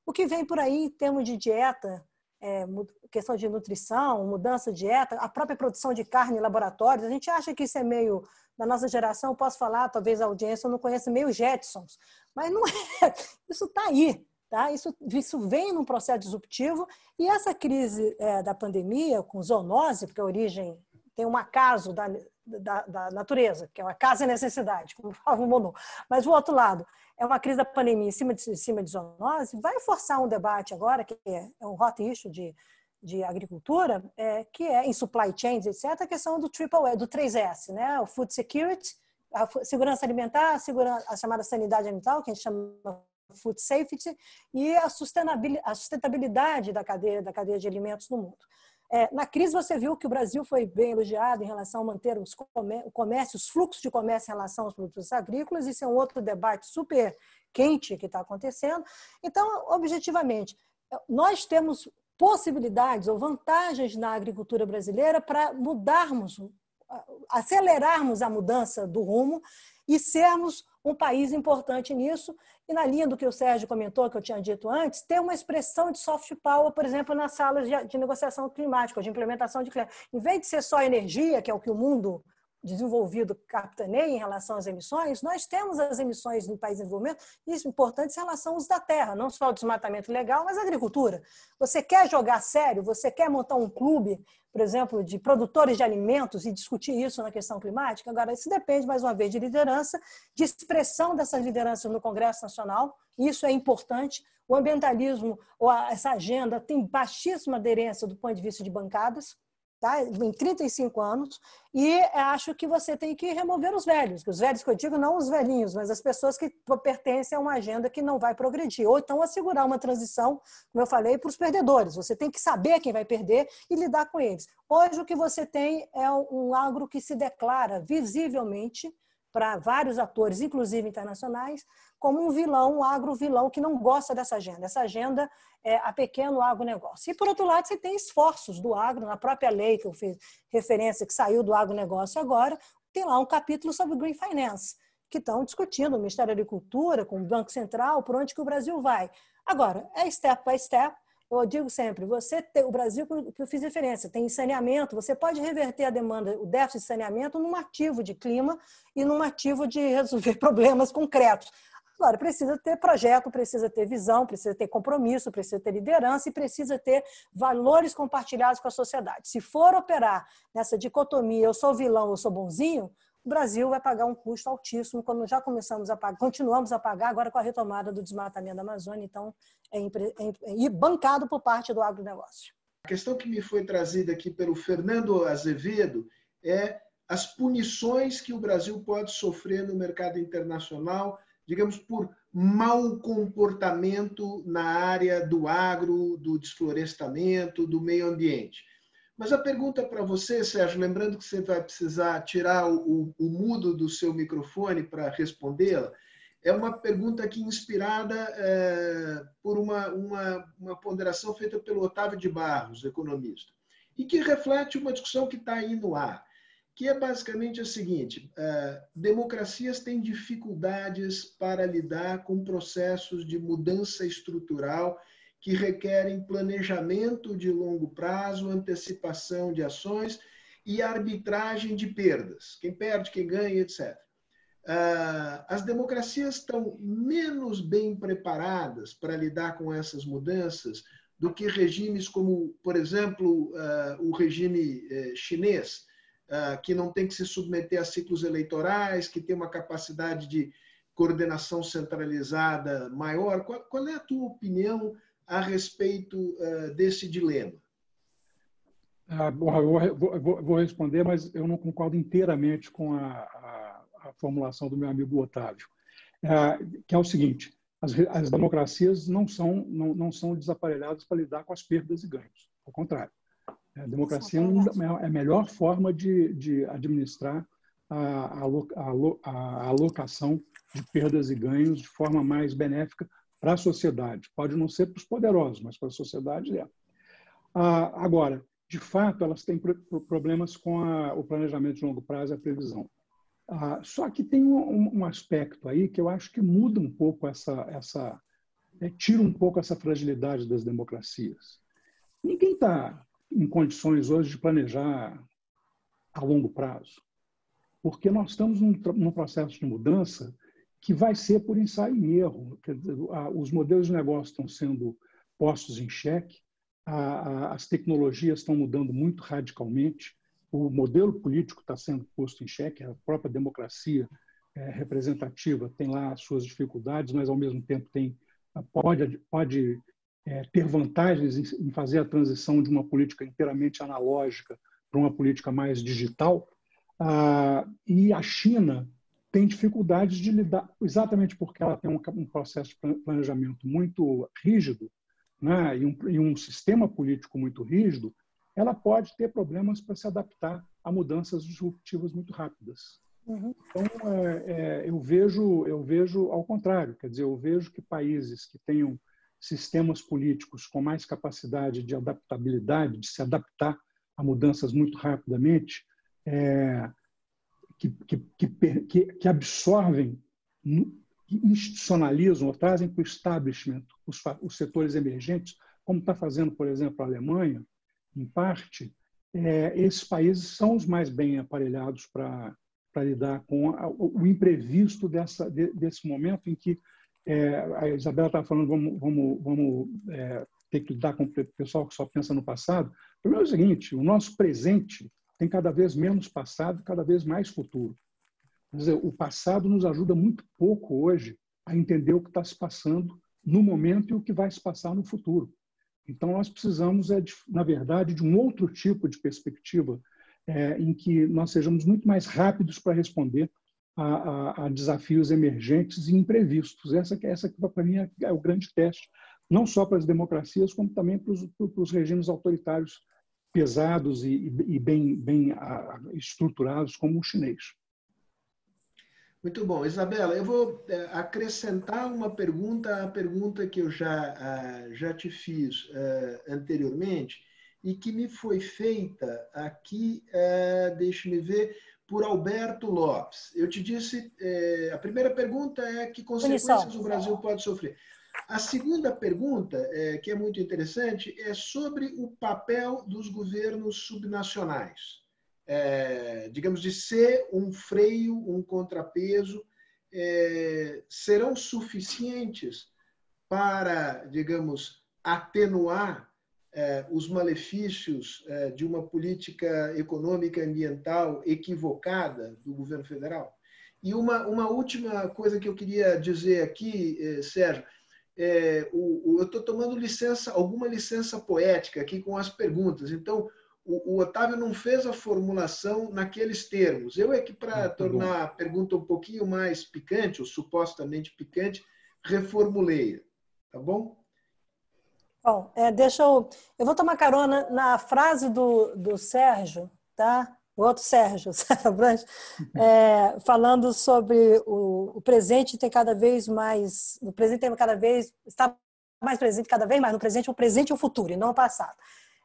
o que vem por aí em termos de dieta, é, questão de nutrição, mudança de dieta, a própria produção de carne em laboratórios. A gente acha que isso é meio da nossa geração. Posso falar, talvez a audiência não conheça meio Jetsons, mas não é. Isso está aí. Tá? Isso, isso vem num processo disruptivo e essa crise é, da pandemia com zoonose, porque a origem tem um acaso da, da, da natureza, que é uma casa necessidade, como falava o Monod. Mas o outro lado, é uma crise da pandemia em cima de, em cima de zoonose, vai forçar um debate agora, que é, é um hot issue de, de agricultura, é, que é em supply chains, etc., a questão do triple do 3S, né? o food security, a segurança alimentar, a, segurança, a chamada sanidade alimentar, que a gente chama food safety, e a sustentabilidade, a sustentabilidade da cadeia, da cadeia de alimentos no mundo. É, na crise, você viu que o Brasil foi bem elogiado em relação a manter os o comércio, os fluxos de comércio em relação aos produtos agrícolas. Isso é um outro debate super quente que está acontecendo. Então, objetivamente, nós temos possibilidades ou vantagens na agricultura brasileira para mudarmos, acelerarmos a mudança do rumo e sermos um país importante nisso. E na linha do que o Sérgio comentou, que eu tinha dito antes, ter uma expressão de soft power, por exemplo, nas salas de, negociação climática, de implementação de clima. Em vez de ser só energia, que é o que o mundo desenvolvido capitaneia em relação às emissões, nós temos as emissões no país em desenvolvimento, isso importantes em relação ao uso da terra, não só o desmatamento legal, mas a agricultura. Você quer jogar sério, você quer montar um clube, por exemplo, de produtores de alimentos e discutir isso na questão climática? Agora, isso depende, mais uma vez, de liderança, de expressão dessas lideranças no Congresso Nacional, isso é importante. O ambientalismo, ou essa agenda, tem baixíssima aderência do ponto de vista de bancadas, tá? em 35 anos, e acho que você tem que remover os velhos, os velhos que eu digo, não os velhinhos, mas as pessoas que pertencem a uma agenda que não vai progredir, ou então assegurar uma transição, como eu falei, para os perdedores. Você tem que saber quem vai perder e lidar com eles. Hoje o que você tem é um agro que se declara visivelmente para vários atores, inclusive internacionais, como um vilão, um agro-vilão que não gosta dessa agenda. Essa agenda é a pequeno agronegócio. E, por outro lado, você tem esforços do agro, na própria lei que eu fiz referência, que saiu do agronegócio agora, tem lá um capítulo sobre Green Finance, que estão discutindo o Ministério da Agricultura, com o Banco Central, por onde que o Brasil vai. Agora, é step by step, eu digo sempre, você tem, o Brasil, que eu fiz referência, tem saneamento, você pode reverter a demanda, o déficit de saneamento, num ativo de clima e num ativo de resolver problemas concretos. Agora, precisa ter projeto, precisa ter visão, precisa ter compromisso, precisa ter liderança e precisa ter valores compartilhados com a sociedade. Se for operar nessa dicotomia, eu sou vilão, eu sou bonzinho, o Brasil vai pagar um custo altíssimo, quando já começamos a pagar, continuamos a pagar agora com a retomada do desmatamento da Amazônia, então, é, é, e bancado por parte do agronegócio. A questão que me foi trazida aqui pelo Fernando Azevedo é as punições que o Brasil pode sofrer no mercado internacional, digamos, por mau comportamento na área do agro, do desflorestamento, do meio ambiente. Mas a pergunta para você, Sérgio, lembrando que você vai precisar tirar o, o mudo do seu microfone para respondê-la, é uma pergunta aqui inspirada é, por uma, uma, uma ponderação feita pelo Otávio de Barros, economista, e que reflete uma discussão que está aí no ar que é basicamente a seguinte: uh, democracias têm dificuldades para lidar com processos de mudança estrutural que requerem planejamento de longo prazo, antecipação de ações e arbitragem de perdas. Quem perde, quem ganha, etc. Ah, as democracias estão menos bem preparadas para lidar com essas mudanças do que regimes como, por exemplo, uh, o regime chinês, que não tem que se submeter a ciclos eleitorais, que tem uma capacidade de coordenação centralizada maior. Qual, qual é a tua opinião a respeito uh, desse dilema? Ah, bom, eu vou, vou, vou, responder, mas eu não concordo inteiramente com a, a, a formulação do meu amigo Otávio, é, que é o seguinte: as, as democracias não são, não, não são desaparelhadas para lidar com as perdas e ganhos. Ao contrário, a democracia é, é a melhor forma de, de administrar a, a, a, alocação de perdas e ganhos de forma mais benéfica para a sociedade. Pode não ser para os poderosos, mas para a sociedade é. Ah, agora, de fato, elas têm problemas com a, o planejamento de longo prazo e a previsão. Ah, só que tem um, um, aspecto aí que eu acho que muda um pouco essa, essa é, tira um pouco essa fragilidade das democracias. Ninguém está em condições hoje de planejar a longo prazo, porque nós estamos num, num processo de mudança que vai ser por ensaio e erro. Os modelos de negócio estão sendo postos em xeque, as tecnologias estão mudando muito radicalmente, o modelo político está sendo posto em xeque, a própria democracia é, representativa tem lá as suas dificuldades, mas ao mesmo tempo tem pode, pode é, ter vantagens em, fazer a transição de uma política inteiramente analógica para uma política mais digital. Ah, e a China tem dificuldades de lidar, exatamente porque ela tem um, um processo de planejamento muito rígido né, e, um, e um sistema político muito rígido, ela pode ter problemas para se adaptar a mudanças disruptivas muito rápidas. Uhum. Então, é, é, eu vejo eu vejo ao contrário, quer dizer, eu vejo que países que tenham sistemas políticos com mais capacidade de adaptabilidade, de se adaptar a mudanças muito rapidamente, é, que, que, que, que, absorvem, que institucionalizam ou trazem para o establishment os, os setores emergentes, como está fazendo, por exemplo, a Alemanha, em parte, é, esses países são os mais bem aparelhados para lidar com a, o imprevisto dessa, de, desse momento em que é, a Isabela estava falando, vamos, vamos, vamos é, ter que lidar com o pessoal que só pensa no passado. O problema é o seguinte: o nosso presente tem cada vez menos passado, cada vez mais futuro. Quer dizer, o passado nos ajuda muito pouco hoje a entender o que está se passando no momento e o que vai se passar no futuro. Então, nós precisamos, é de, na verdade, de um outro tipo de perspectiva é, em que nós sejamos muito mais rápidos para responder a, a, a desafios emergentes e imprevistos. Essa, essa para mim, é, é o grande teste, não só para as democracias, como também para os, para os regimes autoritários pesados e, e bem, bem estruturados, como o chinês. Muito bom. Isabela, eu vou é, acrescentar uma pergunta à pergunta que eu já, já te fiz é, anteriormente e que me foi feita aqui, deixe-me ver, por Alberto Lopes. Eu te disse, é, a primeira pergunta é que consequências o Brasil pode sofrer. A segunda pergunta, é, que é muito interessante, é sobre o papel dos governos subnacionais. É, digamos, de ser um freio, um contrapeso é, serão suficientes para, digamos, atenuar os malefícios é, de uma política econômica ambiental equivocada do governo federal? E uma, uma última coisa que eu queria dizer aqui, é, Sérgio, é, o, o, eu estou tomando licença, alguma licença poética aqui com as perguntas. Então, o, o, Otávio não fez a formulação naqueles termos. Eu é que, para ah, tá tornar bom. a pergunta um pouquinho mais picante, ou supostamente picante, reformulei. Tá bom? Bom, é, deixa eu. Eu vou tomar carona na frase do, do Sérgio, tá? O outro Sérgio, Sérgio Branche, é, falando sobre o, o, presente tem cada vez mais. O presente tem cada vez. está mais presente cada vez mais no presente, o presente e o futuro, e não o passado.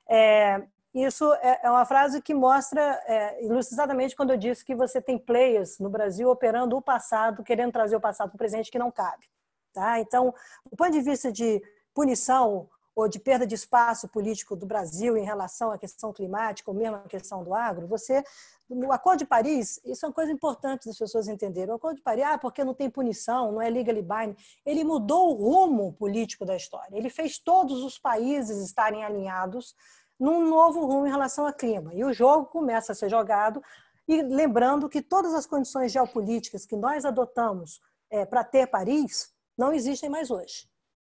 É, isso é, é uma frase que mostra, é, exatamente quando eu disse que você tem players no Brasil operando o passado, querendo trazer o passado para o presente que não cabe. Tá? Então, do ponto de vista de punição ou de perda de espaço político do Brasil em relação à questão climática ou mesmo à questão do agro, você no Acordo de Paris, isso é uma coisa importante das pessoas entenderem. O Acordo de Paris, ah, porque não tem punição, não é legally binding, ele mudou o rumo político da história. Ele fez todos os países estarem alinhados num novo rumo em relação ao clima. E o jogo começa a ser jogado, e lembrando que todas as condições geopolíticas que nós adotamos é, para ter Paris não existem mais hoje,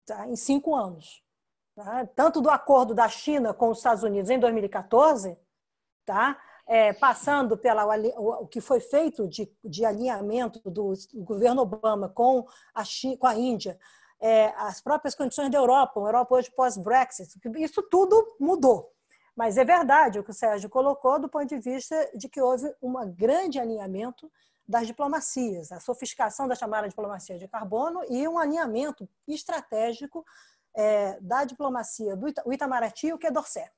tá? em cinco anos. Tá? Tanto do acordo da China com os Estados Unidos em 2014, tá? É, passando pela o que foi feito de, de alinhamento do, do governo Obama com a, China, com a Índia, é, as próprias condições da Europa, uma Europa hoje pós-Brexit, isso tudo mudou. Mas é verdade o que o Sérgio colocou do ponto de vista de que houve um grande alinhamento das diplomacias, a sofisticação da chamada diplomacia de carbono e um alinhamento estratégico é, da diplomacia do Itamaraty, o que é Dorset.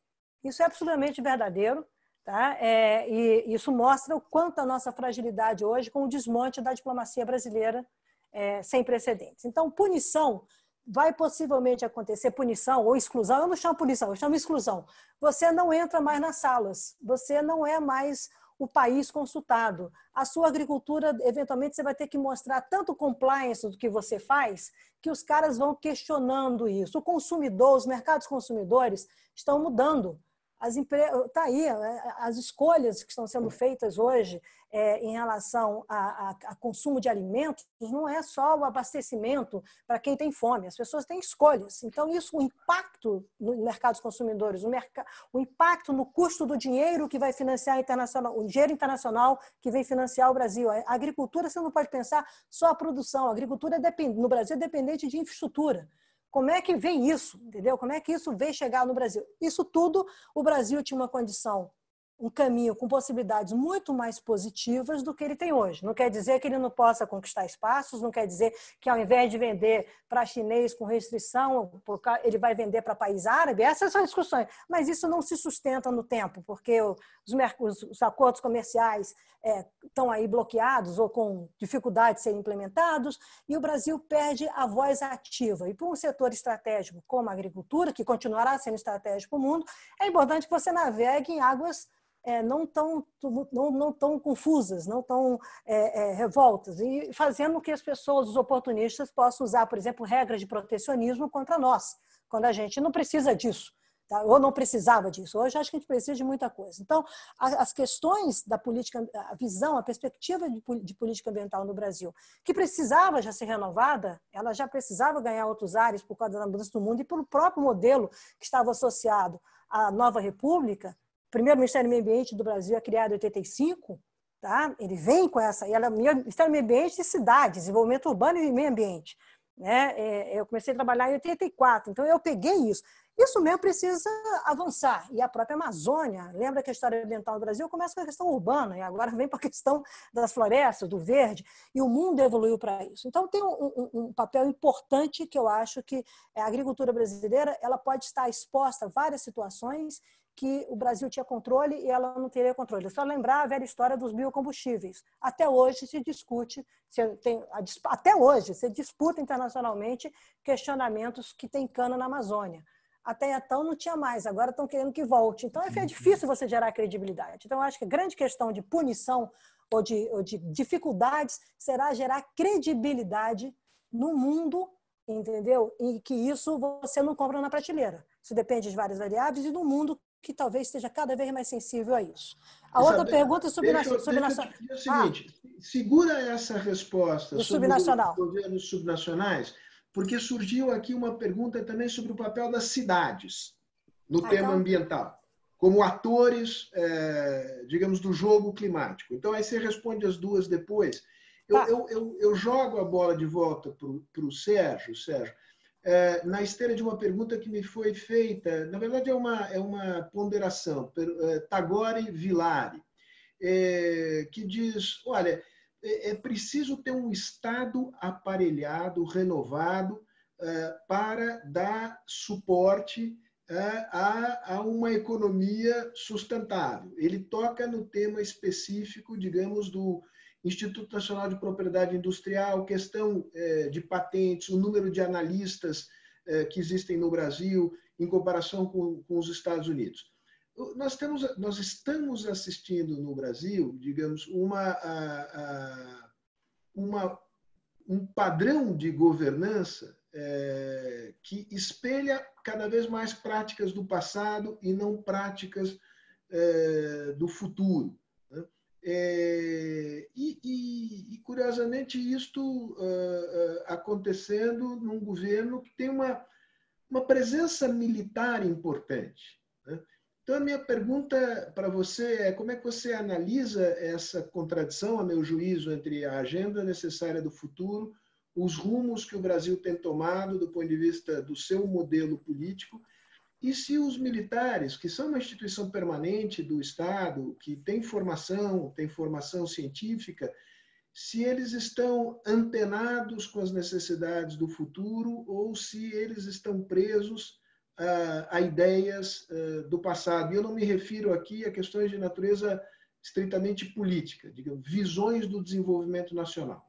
Isso é absolutamente verdadeiro, tá? É, e isso mostra o quanto a nossa fragilidade hoje com o desmonte da diplomacia brasileira é, sem precedentes. Então, punição vai possivelmente acontecer punição ou exclusão. Eu não chamo punição, eu chamo exclusão. Você não entra mais nas salas, você não é mais o país consultado. A sua agricultura, eventualmente, você vai ter que mostrar tanto compliance do que você faz, que os caras vão questionando isso. O consumidor, os mercados consumidores estão mudando as empresas, tá aí, é, as escolhas que estão sendo feitas hoje é, em relação a, a, a, consumo de alimentos não é só o abastecimento para quem tem fome, as pessoas têm escolhas. Então, isso, o impacto no mercados consumidores, o, merc o impacto no custo do dinheiro que vai financiar internacional, o dinheiro internacional que vem financiar o Brasil. A agricultura, você não pode pensar só a produção, a agricultura é no Brasil é dependente de infraestrutura. Como é que vem isso? Entendeu? Como é que isso vem chegar no Brasil? Isso tudo, o Brasil tinha uma condição um caminho com possibilidades muito mais positivas do que ele tem hoje. Não quer dizer que ele não possa conquistar espaços, não quer dizer que ao invés de vender para chinês com restrição, ele vai vender para país árabe. Essas são discussões, mas isso não se sustenta no tempo, porque os, os acordos comerciais é, estão aí bloqueados ou com dificuldade de serem implementados, e o Brasil perde a voz ativa. E para um setor estratégico como a agricultura, que continuará sendo estratégico para o mundo, é importante que você navegue em águas é, não tão não, não tão confusas, não tão é, é, revoltas e fazendo que as pessoas, os oportunistas, possam usar, por exemplo, regras de protecionismo contra nós, quando a gente não precisa disso. Tá? Ou não precisava disso. Hoje acho que a gente precisa de muita coisa. Então, as questões da política, a visão, a perspectiva de política ambiental no Brasil, que precisava já ser renovada, ela já precisava ganhar outros ares por causa da mudança do mundo e pelo próprio modelo que estava associado à nova república, primeiro Ministério do Meio Ambiente do Brasil é criado em 85, tá? ele vem com essa, e ela é Ministério do Meio Ambiente e Cidade, Desenvolvimento Urbano e Meio Ambiente. Né? É, eu comecei a trabalhar em 84, então eu peguei isso. Isso mesmo precisa avançar. E a própria Amazônia, lembra que a história ambiental do Brasil começa com a questão urbana, e agora vem para a questão das florestas, do verde, e o mundo evoluiu para isso. Então, tem um, um, um, papel importante que eu acho que a agricultura brasileira ela pode estar exposta a várias situações que o Brasil tinha controle e ela não teria controle. É só lembrar a velha história dos biocombustíveis. Até hoje se discute, se tem, até hoje se disputa internacionalmente questionamentos que tem cana na Amazônia. Até então não tinha mais, agora estão querendo que volte. Então é, é difícil você gerar credibilidade. Então eu acho que a grande questão de punição ou de, ou de dificuldades, será gerar credibilidade no mundo, entendeu? E que isso você não compra na prateleira. Isso depende de várias variáveis e do mundo que talvez esteja cada vez mais sensível a isso. A outra pergunta é É o seguinte, ah, segura essa resposta sobre subnacional. os governos subnacionais, porque surgiu aqui uma pergunta também sobre o papel das cidades no ah, tema então... ambiental, como atores, é, digamos, do jogo climático. Então, aí você responde as duas depois. Eu, tá. eu, eu, eu jogo a bola de volta para o Sérgio, Sérgio, é, na esteira de uma pergunta que me foi feita, na verdade é uma, é uma ponderação, é, Tagore Villari, é, que diz, olha, é, é preciso ter um Estado aparelhado, renovado, é, para dar suporte é, a, a uma economia sustentável. Ele toca no tema específico, digamos, do Instituto Nacional de Propriedade Industrial, questão é, de patentes, o número de analistas é, que existem no Brasil em comparação com, os Estados Unidos. Nós, temos, nós estamos assistindo no Brasil, digamos, uma, uma, um padrão de governança é, que espelha cada vez mais práticas do passado e não práticas do futuro. É, e, e, e, curiosamente, isto uh, uh, acontecendo num governo que tem uma, uma presença militar importante. Né? Então, a minha pergunta para você é como é que você analisa essa contradição, a meu juízo, entre a agenda necessária do futuro, os rumos que o Brasil tem tomado do ponto de vista do seu modelo político e se os militares, que são uma instituição permanente do Estado, que tem formação, tem formação científica, se eles estão antenados com as necessidades do futuro ou se eles estão presos a, a ideias do passado. E eu não me refiro aqui a questões de natureza estritamente política, digamos, visões do desenvolvimento nacional.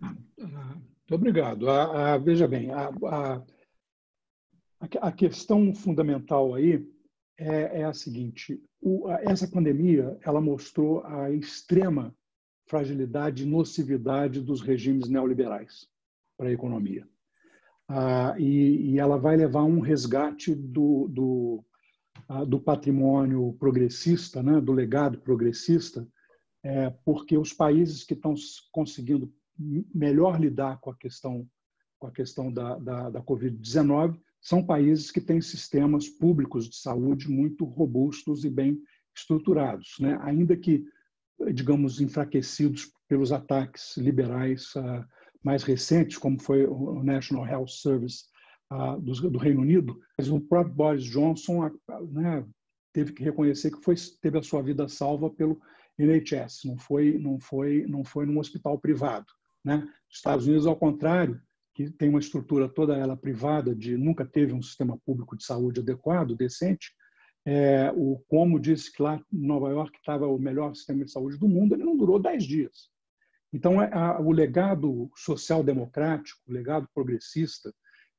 Muito obrigado. A, a, veja bem, a, a questão fundamental aí é, é a seguinte: o, essa pandemia ela mostrou a extrema fragilidade e nocividade dos regimes neoliberais para a economia. Ah, e, e, ela vai levar um resgate do, do, ah, do patrimônio progressista, né, do legado progressista, é, porque os países que estão conseguindo melhor lidar com a questão com a questão da, da, da Covid-19 são países que têm sistemas públicos de saúde muito robustos e bem estruturados, né? ainda que, digamos, enfraquecidos pelos ataques liberais uh, mais recentes, como foi o National Health Service uh, do, Reino Unido. Mas o próprio Boris Johnson uh, né, teve que reconhecer que foi, teve a sua vida salva pelo NHS, não foi, não foi, não foi num hospital privado. Né? Estados Unidos, ao contrário, que tem uma estrutura toda ela privada, de nunca teve um sistema público de saúde adequado, decente, é, o como disse que lá em Nova York estava o melhor sistema de saúde do mundo, ele não durou dez dias. Então, é, a, o legado social-democrático, o legado progressista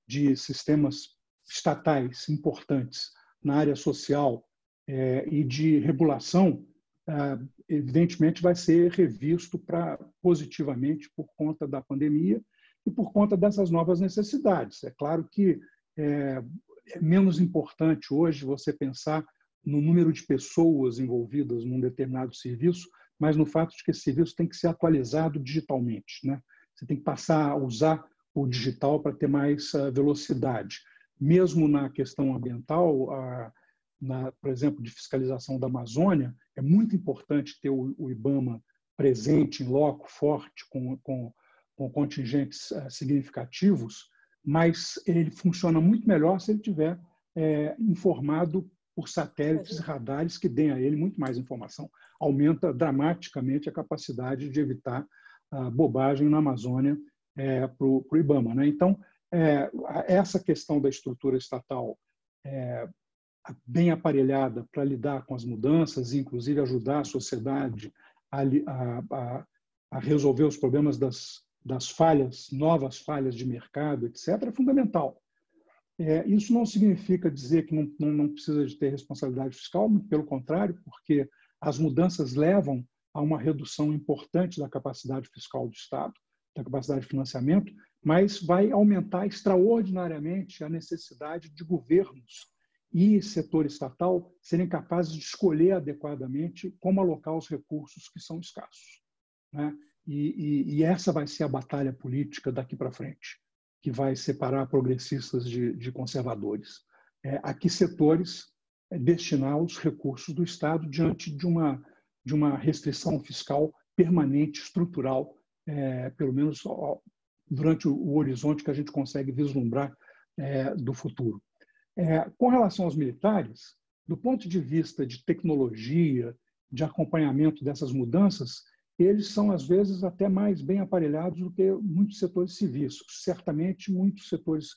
de sistemas estatais importantes na área social é, e de regulação, é, evidentemente vai ser revisto para positivamente por conta da pandemia e por conta dessas novas necessidades. É claro que é, é menos importante hoje você pensar no número de pessoas envolvidas num determinado serviço, mas no fato de que esse serviço tem que ser atualizado digitalmente. Né? Você tem que passar a usar o digital para ter mais uh, velocidade. Mesmo na questão ambiental, uh, na, por exemplo, de fiscalização da Amazônia, é muito importante ter o, o IBAMA presente, em loco, forte, com, com com contingentes eh, significativos, mas ele funciona muito melhor se ele tiver é, informado por satélites e radares que deem a ele muito mais informação. Aumenta dramaticamente a capacidade de evitar a bobagem na Amazônia é, para o IBAMA. Né? Então, é, essa questão da estrutura estatal é, bem aparelhada para lidar com as mudanças, e inclusive ajudar a sociedade a, a, a resolver os problemas das das falhas, novas falhas de mercado, etc., é fundamental. É, isso não significa dizer que não, não, não, precisa de ter responsabilidade fiscal, pelo contrário, porque as mudanças levam a uma redução importante da capacidade fiscal do Estado, da capacidade de financiamento, mas vai aumentar extraordinariamente a necessidade de governos e setor estatal serem capazes de escolher adequadamente como alocar os recursos que são escassos. Né? E, e, e, essa vai ser a batalha política daqui para frente, que vai separar progressistas de, de conservadores. É, a que setores é, destinar os recursos do Estado diante de uma, de uma restrição fiscal permanente, estrutural, é, pelo menos durante o horizonte que a gente consegue vislumbrar é, do futuro. É, com relação aos militares, do ponto de vista de tecnologia, de acompanhamento dessas mudanças, eles são, às vezes, até mais bem aparelhados do que muitos setores civis. Certamente, muitos setores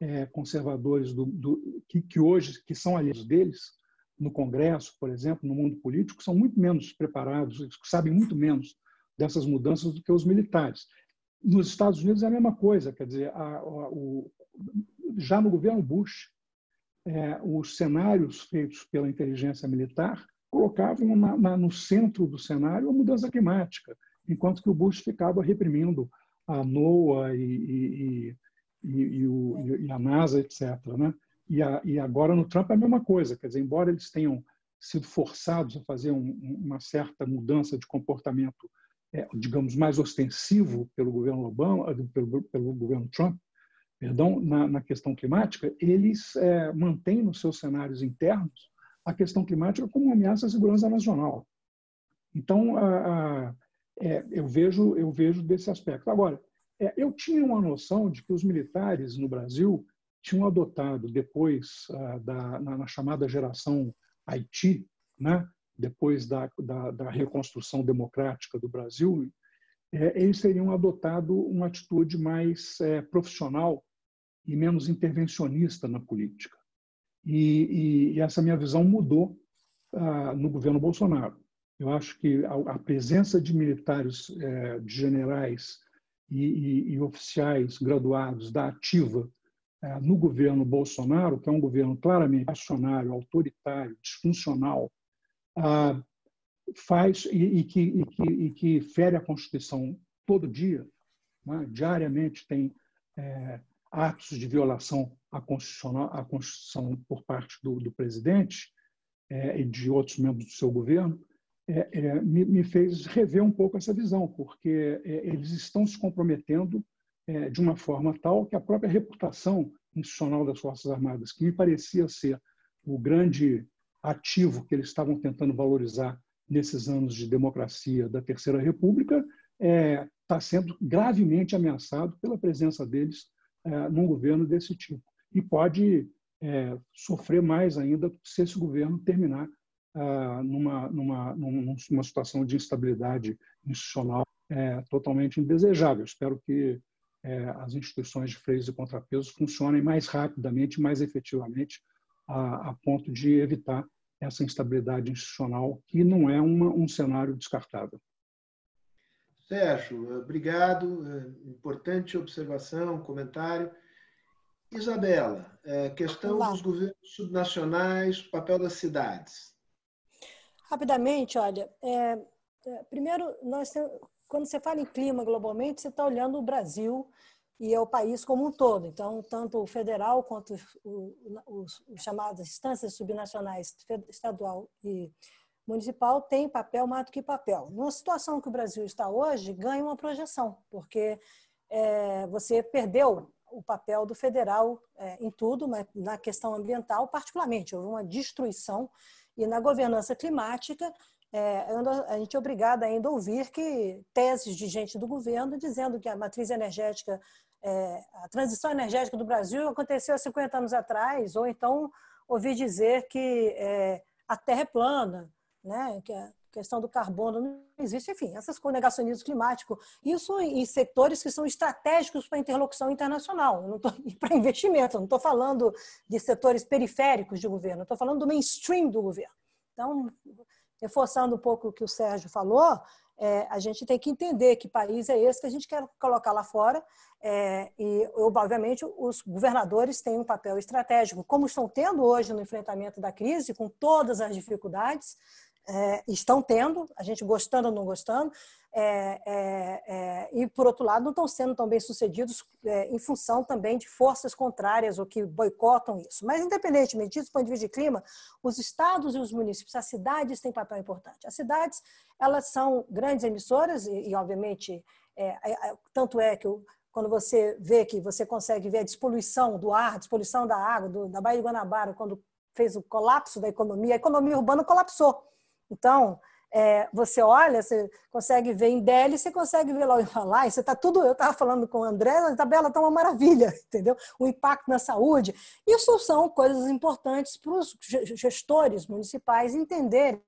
é, conservadores do, do, que, que, hoje que são aliados deles, no Congresso, por exemplo, no mundo político, são muito menos preparados, sabem muito menos dessas mudanças do que os militares. Nos Estados Unidos é a mesma coisa, quer dizer, a, a, o, já no governo Bush, é, os cenários feitos pela inteligência militar colocavam na, na, no centro do cenário a mudança climática, enquanto que o Bush ficava reprimindo a NOAA e, e, e, e a NASA, etc. Né? A, e, agora no Trump é a mesma coisa, quer dizer, embora eles tenham sido forçados a fazer um, uma certa mudança de comportamento, é, digamos, mais ostensivo pelo governo Obama, pelo, pelo governo Trump, perdão, na, na questão climática, eles é, mantêm nos seus cenários internos a questão climática como uma ameaça à segurança nacional. Então, a, a, é, eu vejo eu vejo desse aspecto. Agora, é, eu tinha uma noção de que os militares no Brasil tinham adotado depois a, da na, na, chamada geração Haiti, né? depois da, da, da reconstrução democrática do Brasil, é, eles teriam adotado uma atitude mais é, profissional e menos intervencionista na política. E, e, e essa minha visão mudou ah, no governo Bolsonaro. Eu acho que a, a presença de militares, eh, de generais e, e, oficiais graduados da ativa eh, no governo Bolsonaro, que é um governo claramente acionário, autoritário, disfuncional, ah, faz e, que, que, que, fere a Constituição todo dia, né? diariamente tem é, atos de violação à Constituição, à Constituição por parte do, do presidente é, e de outros membros do seu governo, é, é, me, me, fez rever um pouco essa visão, porque é, eles estão se comprometendo é, de uma forma tal que a própria reputação institucional das Forças Armadas, que me parecia ser o grande ativo que eles estavam tentando valorizar nesses anos de democracia da Terceira República, está é, sendo gravemente ameaçado pela presença deles num governo desse tipo. E pode é, sofrer mais ainda se esse governo terminar ah, numa, numa, numa situação de instabilidade institucional é, totalmente indesejável. Espero que é, as instituições de freios e contrapesos funcionem mais rapidamente, mais efetivamente, a, a ponto de evitar essa instabilidade institucional, que não é uma, um cenário descartável. Sérgio, obrigado. É, importante observação, comentário. Isabela, é, questão Olá. dos governos subnacionais, papel das cidades. Rapidamente, olha, é, é, primeiro, nós quando você fala em clima globalmente, você está olhando o Brasil e é o país como um todo. Então, tanto o federal quanto os chamadas instâncias subnacionais, estadual e municipal tem papel mais do que papel. Numa situação que o Brasil está hoje, ganha uma projeção, porque é, você perdeu o papel do federal é, em tudo, mas na questão ambiental, particularmente, houve uma destruição e na governança climática é, a gente é obrigada ainda a ouvir que teses de gente do governo dizendo que a matriz energética, é, a transição energética do Brasil aconteceu há 50 anos atrás, ou então ouvir dizer que é, a Terra é plana, né? que questão do carbono não existe, enfim, essas com negacionismo climático, isso em setores que são estratégicos para a interlocução internacional, não para investimento, não estou falando de setores periféricos de governo, estou falando do mainstream do governo. Então, reforçando um pouco o que o Sérgio falou, é, a gente tem que entender que país é esse que a gente quer colocar lá fora. É, e, obviamente, os governadores têm um papel estratégico, como estão tendo hoje no enfrentamento da crise, com todas as dificuldades é, estão tendo, a gente gostando ou não gostando, é, é, é, e, por outro lado, não estão sendo tão bem sucedidos é, em função também de forças contrárias ou que boicotam isso. Mas, independentemente disso, do ponto de vista de clima, os estados e os municípios, as cidades têm papel importante. As cidades, elas são grandes emissoras e, e obviamente, é, tanto é que quando você vê que você consegue ver a despoluição do ar, a despoluição da água, do, da Baía de Guanabara, quando fez o colapso da economia, a economia urbana colapsou. Então, é, você olha, você consegue ver em Delhi, você consegue ver lá o Himalaia, você está tudo. Eu estava falando com o André, a tabela está uma maravilha, entendeu? O impacto na saúde. Isso são coisas importantes para os gestores municipais entenderem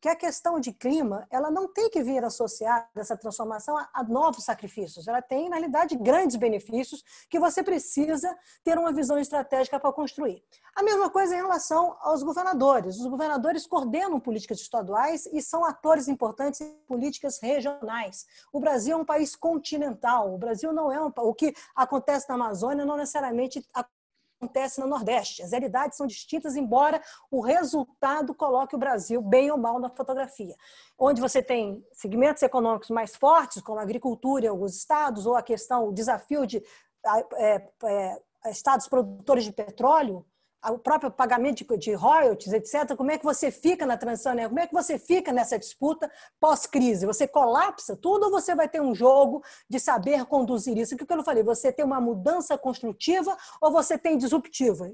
que a questão de clima ela não tem que vir associada essa transformação a, a novos sacrifícios. Ela tem, na realidade, grandes benefícios que você precisa ter uma visão estratégica para construir. A mesma coisa em relação aos governadores. Os governadores coordenam políticas estaduais e são atores importantes em políticas regionais. O Brasil é um país continental. O Brasil não é um, o que acontece na Amazônia não necessariamente acontece no Nordeste. As realidades são distintas, embora o resultado coloque o Brasil bem ou mal na fotografia. Onde você tem segmentos econômicos mais fortes, como a agricultura em alguns estados, ou a questão, o desafio de é, é, estados produtores de petróleo, o próprio pagamento de, de royalties, etc., como é que você fica na transição, né? como é que você fica nessa disputa pós-crise? Você colapsa tudo ou você vai ter um jogo de saber conduzir isso? O que eu falei, você tem uma mudança construtiva ou você tem disruptiva?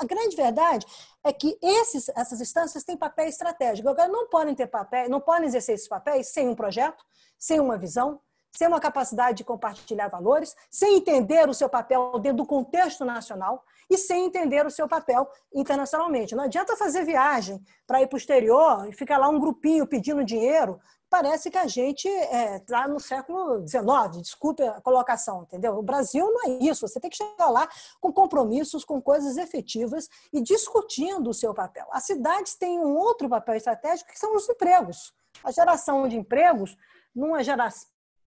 A grande verdade é que esses, essas instâncias têm papel estratégico. Agora, não podem ter papel, não podem exercer esses papéis sem um projeto, sem uma visão, sem uma capacidade de compartilhar valores, sem entender o seu papel dentro do contexto nacional e sem entender o seu papel internacionalmente. Não adianta fazer viagem para ir para o exterior e ficar lá um grupinho pedindo dinheiro. Parece que a gente está é, tá no século XIX, desculpe a colocação, entendeu? O Brasil não é isso. Você tem que chegar lá com compromissos, com coisas efetivas e discutindo o seu papel. As cidades têm um outro papel estratégico que são os empregos. A geração de empregos, numa geração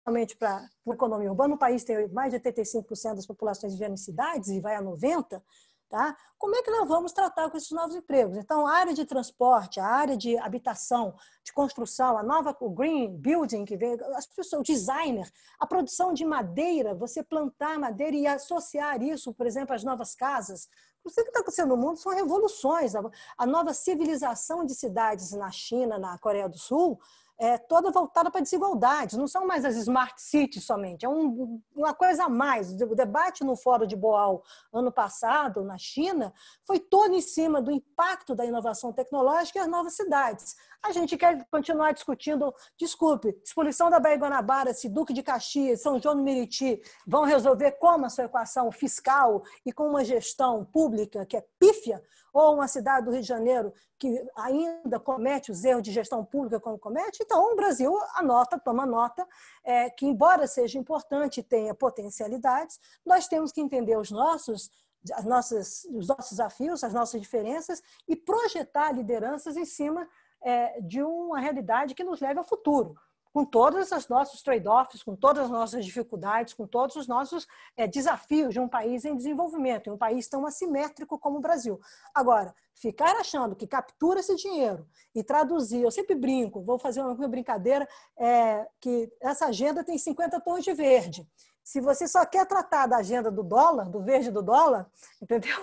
somente para a economia urbana, o país tem mais de 85% das populações vivendo em cidades e vai a 90%, tá? como é que nós vamos tratar com esses novos empregos? Então, a área de transporte, a área de habitação, de construção, a nova o green building que vem, as pessoas, o designer, a produção de madeira, você plantar madeira e associar isso, por exemplo, às novas casas. O que está acontecendo no mundo são revoluções. A nova civilização de cidades na China, na Coreia do Sul, é, toda voltada para desigualdades, não são mais as smart cities somente, é um, uma coisa a mais. O debate no Fórum de Boal ano passado, na China, foi todo em cima do impacto da inovação tecnológica e as novas cidades. A gente quer continuar discutindo, desculpe, exposição da Baía Guanabara, se Duque de Caxias, São João do Meriti vão resolver como a sua equação fiscal e com uma gestão pública que é pífia, ou uma cidade do Rio de Janeiro que ainda comete os erros de gestão pública como comete, então o Brasil anota, toma nota, é, que embora seja importante e tenha potencialidades, nós temos que entender os nossos, as nossas, os nossos desafios, as nossas diferenças e projetar lideranças em cima é, de uma realidade que nos leve ao futuro com todos os nossos trade-offs, com todas as nossas dificuldades, com todos os nossos é, desafios de um país em desenvolvimento, em um país tão assimétrico como o Brasil. Agora, ficar achando que captura esse dinheiro e traduzir, eu sempre brinco, vou fazer uma brincadeira, é, que essa agenda tem 50 tons de verde se você só quer tratar da agenda do dólar, do verde do dólar, entendeu?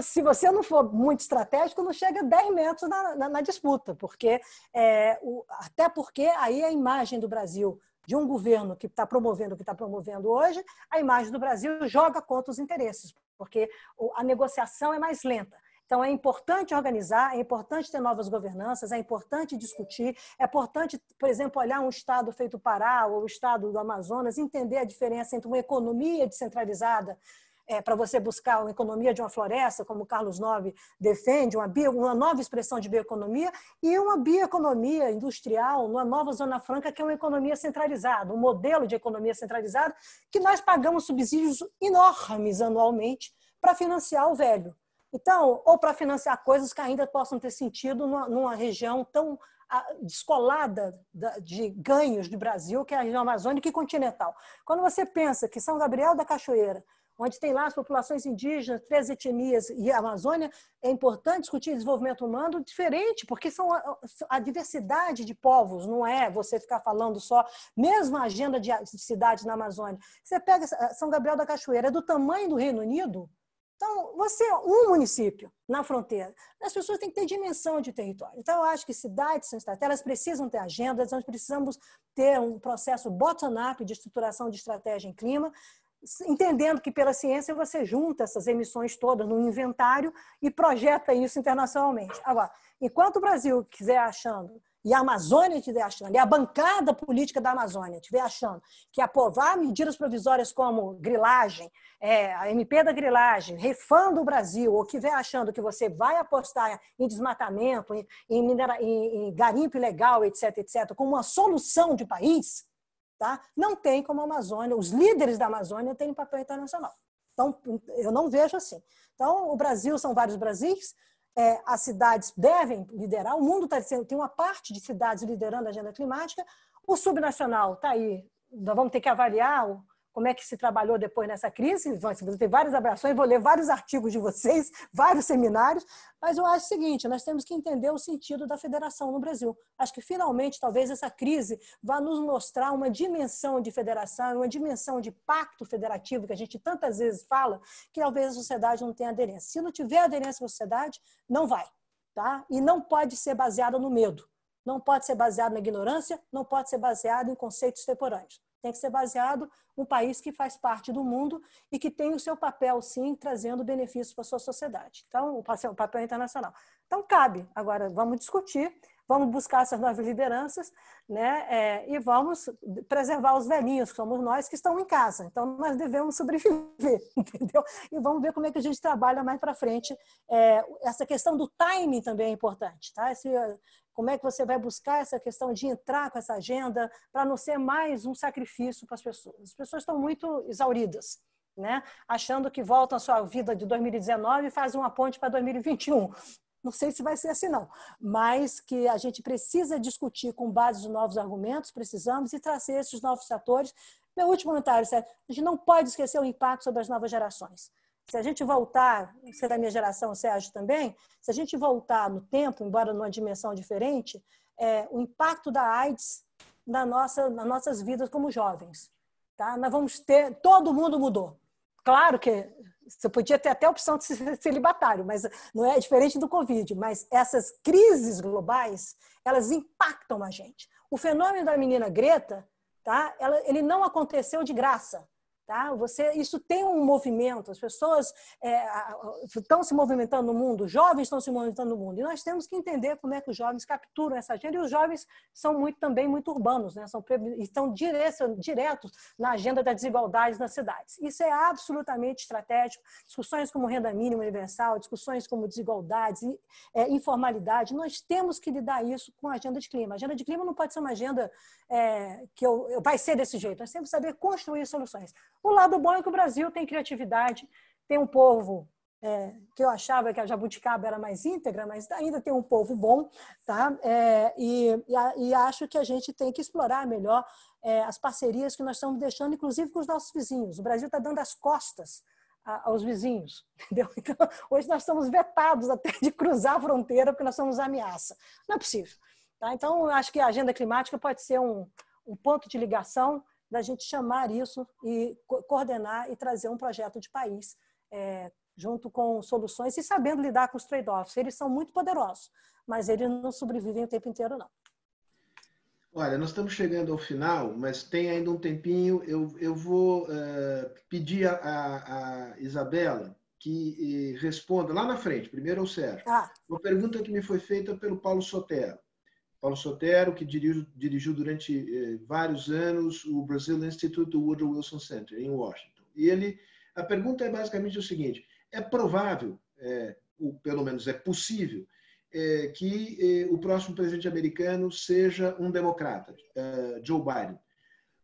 Se você não for muito estratégico, não chega a 10 metros na, na, na disputa, porque é, o, até porque aí a imagem do Brasil de um governo que está promovendo o que está promovendo hoje, a imagem do Brasil joga contra os interesses, porque a negociação é mais lenta. Então, é importante organizar, é importante ter novas governanças, é importante discutir, é importante, por exemplo, olhar um estado feito Pará ou o estado do Amazonas, entender a diferença entre uma economia descentralizada é, para você buscar uma economia de uma floresta, como o Carlos Nove defende, uma, bio, uma nova expressão de bioeconomia, e uma bioeconomia industrial, uma nova Zona Franca, que é uma economia centralizada, um modelo de economia centralizada, que nós pagamos subsídios enormes anualmente para financiar o velho. Então, ou para financiar coisas que ainda possam ter sentido numa, numa região tão ah, descolada de ganhos do Brasil, que é a região amazônica e continental. Quando você pensa que São Gabriel da Cachoeira, onde tem lá as populações indígenas, três etnias e a Amazônia, é importante discutir desenvolvimento humano diferente, porque são a, a diversidade de povos, não é você ficar falando só, mesmo a agenda de, de cidades na Amazônia. Você pega São Gabriel da Cachoeira, é do tamanho do Reino Unido, então, você é um município na fronteira. As pessoas têm que ter dimensão de território. Então, eu acho que cidades são estratégicas, elas precisam ter agendas, nós precisamos ter um processo bottom-up de estruturação de estratégia em clima, entendendo que pela ciência você junta essas emissões todas num inventário e projeta isso internacionalmente. Agora, enquanto o Brasil quiser achando e a Amazônia estiver achando, e a bancada política da Amazônia estiver achando que aprovar medidas provisórias como grilagem, é, a MP da grilagem, refando o Brasil, ou estiver achando que você vai apostar em desmatamento, em, em, em, em garimpo ilegal, etc., etc., como uma solução de país, tá? não tem como a Amazônia, os líderes da Amazônia têm papel internacional. Então, eu não vejo assim. Então, o Brasil são vários Brasis, é, as cidades devem liderar, o mundo tá, tem uma parte de cidades liderando a agenda climática, o subnacional está aí, nós vamos ter que avaliar como é que se trabalhou depois nessa crise. Você tem várias abrações, vou ler vários artigos de vocês, vários seminários, mas eu acho o seguinte: nós temos que entender o sentido da federação no Brasil. Acho que finalmente, talvez essa crise vá nos mostrar uma dimensão de federação, uma dimensão de pacto federativo que a gente tantas vezes fala, que talvez a sociedade não tenha aderência. Se não tiver aderência na sociedade, não vai. Tá? E não pode ser baseada no medo. Não pode ser baseado na ignorância, não pode ser baseado em conceitos temporâneos. Tem que ser baseado um país que faz parte do mundo e que tem o seu papel, sim, trazendo benefícios para a sua sociedade. Então, o papel internacional. Então, cabe. Agora, vamos discutir, vamos buscar essas novas lideranças né? É, e vamos preservar os velhinhos, que somos nós, que estão em casa. Então, nós devemos sobreviver, entendeu? E vamos ver como é que a gente trabalha mais para frente. É, essa questão do timing também é importante, tá? Esse, como é que você vai buscar essa questão de entrar com essa agenda para não ser mais um sacrifício para as pessoas? As pessoas estão muito exauridas, né? achando que voltam à sua vida de 2019 e fazem uma ponte para 2021. Não sei se vai ser assim, não. Mas que a gente precisa discutir com base nos novos argumentos, precisamos, e trazer esses novos fatores. Meu último comentário, Sérgio, a gente não pode esquecer o impacto sobre as novas gerações. Se a gente voltar, você da minha geração, Sérgio também, se a gente voltar no tempo, embora numa dimensão diferente, é, o impacto da AIDS na nossa, nas nossas vidas como jovens. Tá? Nós vamos ter, todo mundo mudou. Claro que você podia ter até a opção de ser celibatário, mas não é diferente do Covid. Mas essas crises globais, elas impactam a gente. O fenômeno da menina Greta, tá? Ela, ele não aconteceu de graça. Tá? Você, isso tem um movimento, as pessoas é, estão se movimentando no mundo, os jovens estão se movimentando no mundo, e nós temos que entender como é que os jovens capturam essa agenda, e os jovens são muito, também muito urbanos, né? são, estão diretos, diretos na agenda da desigualdade nas cidades. Isso é absolutamente estratégico. Discussões como renda mínima universal, discussões como desigualdades, é, informalidade, nós temos que lidar isso com a agenda de clima. A agenda de clima não pode ser uma agenda é, que eu, eu, vai ser desse jeito, nós temos que saber construir soluções. O lado bom é que o Brasil tem criatividade, tem um povo é, que eu achava que a jabuticaba era mais íntegra, mas ainda tem um povo bom, tá? É, e, e, e, acho que a gente tem que explorar melhor é, as parcerias que nós estamos deixando, inclusive com os nossos vizinhos. O Brasil está dando as costas a, aos vizinhos, entendeu? Então, hoje nós estamos vetados até de cruzar a fronteira porque nós somos ameaça. Não é possível. Tá? Então, acho que a agenda climática pode ser um, um ponto de ligação da gente chamar isso e coordenar e trazer um projeto de país é, junto com soluções e sabendo lidar com os trade-offs. Eles são muito poderosos, mas eles não sobrevivem o tempo inteiro, não. Olha, nós estamos chegando ao final, mas tem ainda um tempinho. Eu, eu vou uh, pedir a, a, Isabela que responda lá na frente, primeiro ao Sérgio. Ah. Uma pergunta que me foi feita pelo Paulo Sotero. Paulo Sotero, que dirigiu, dirigiu durante eh, vários anos o Brazil Institute Woodrow Wilson Center, em Washington. E ele, a pergunta é basicamente o seguinte: é provável, é, ou pelo menos é possível, é, que é, o próximo presidente americano seja um democrata, é, Joe Biden.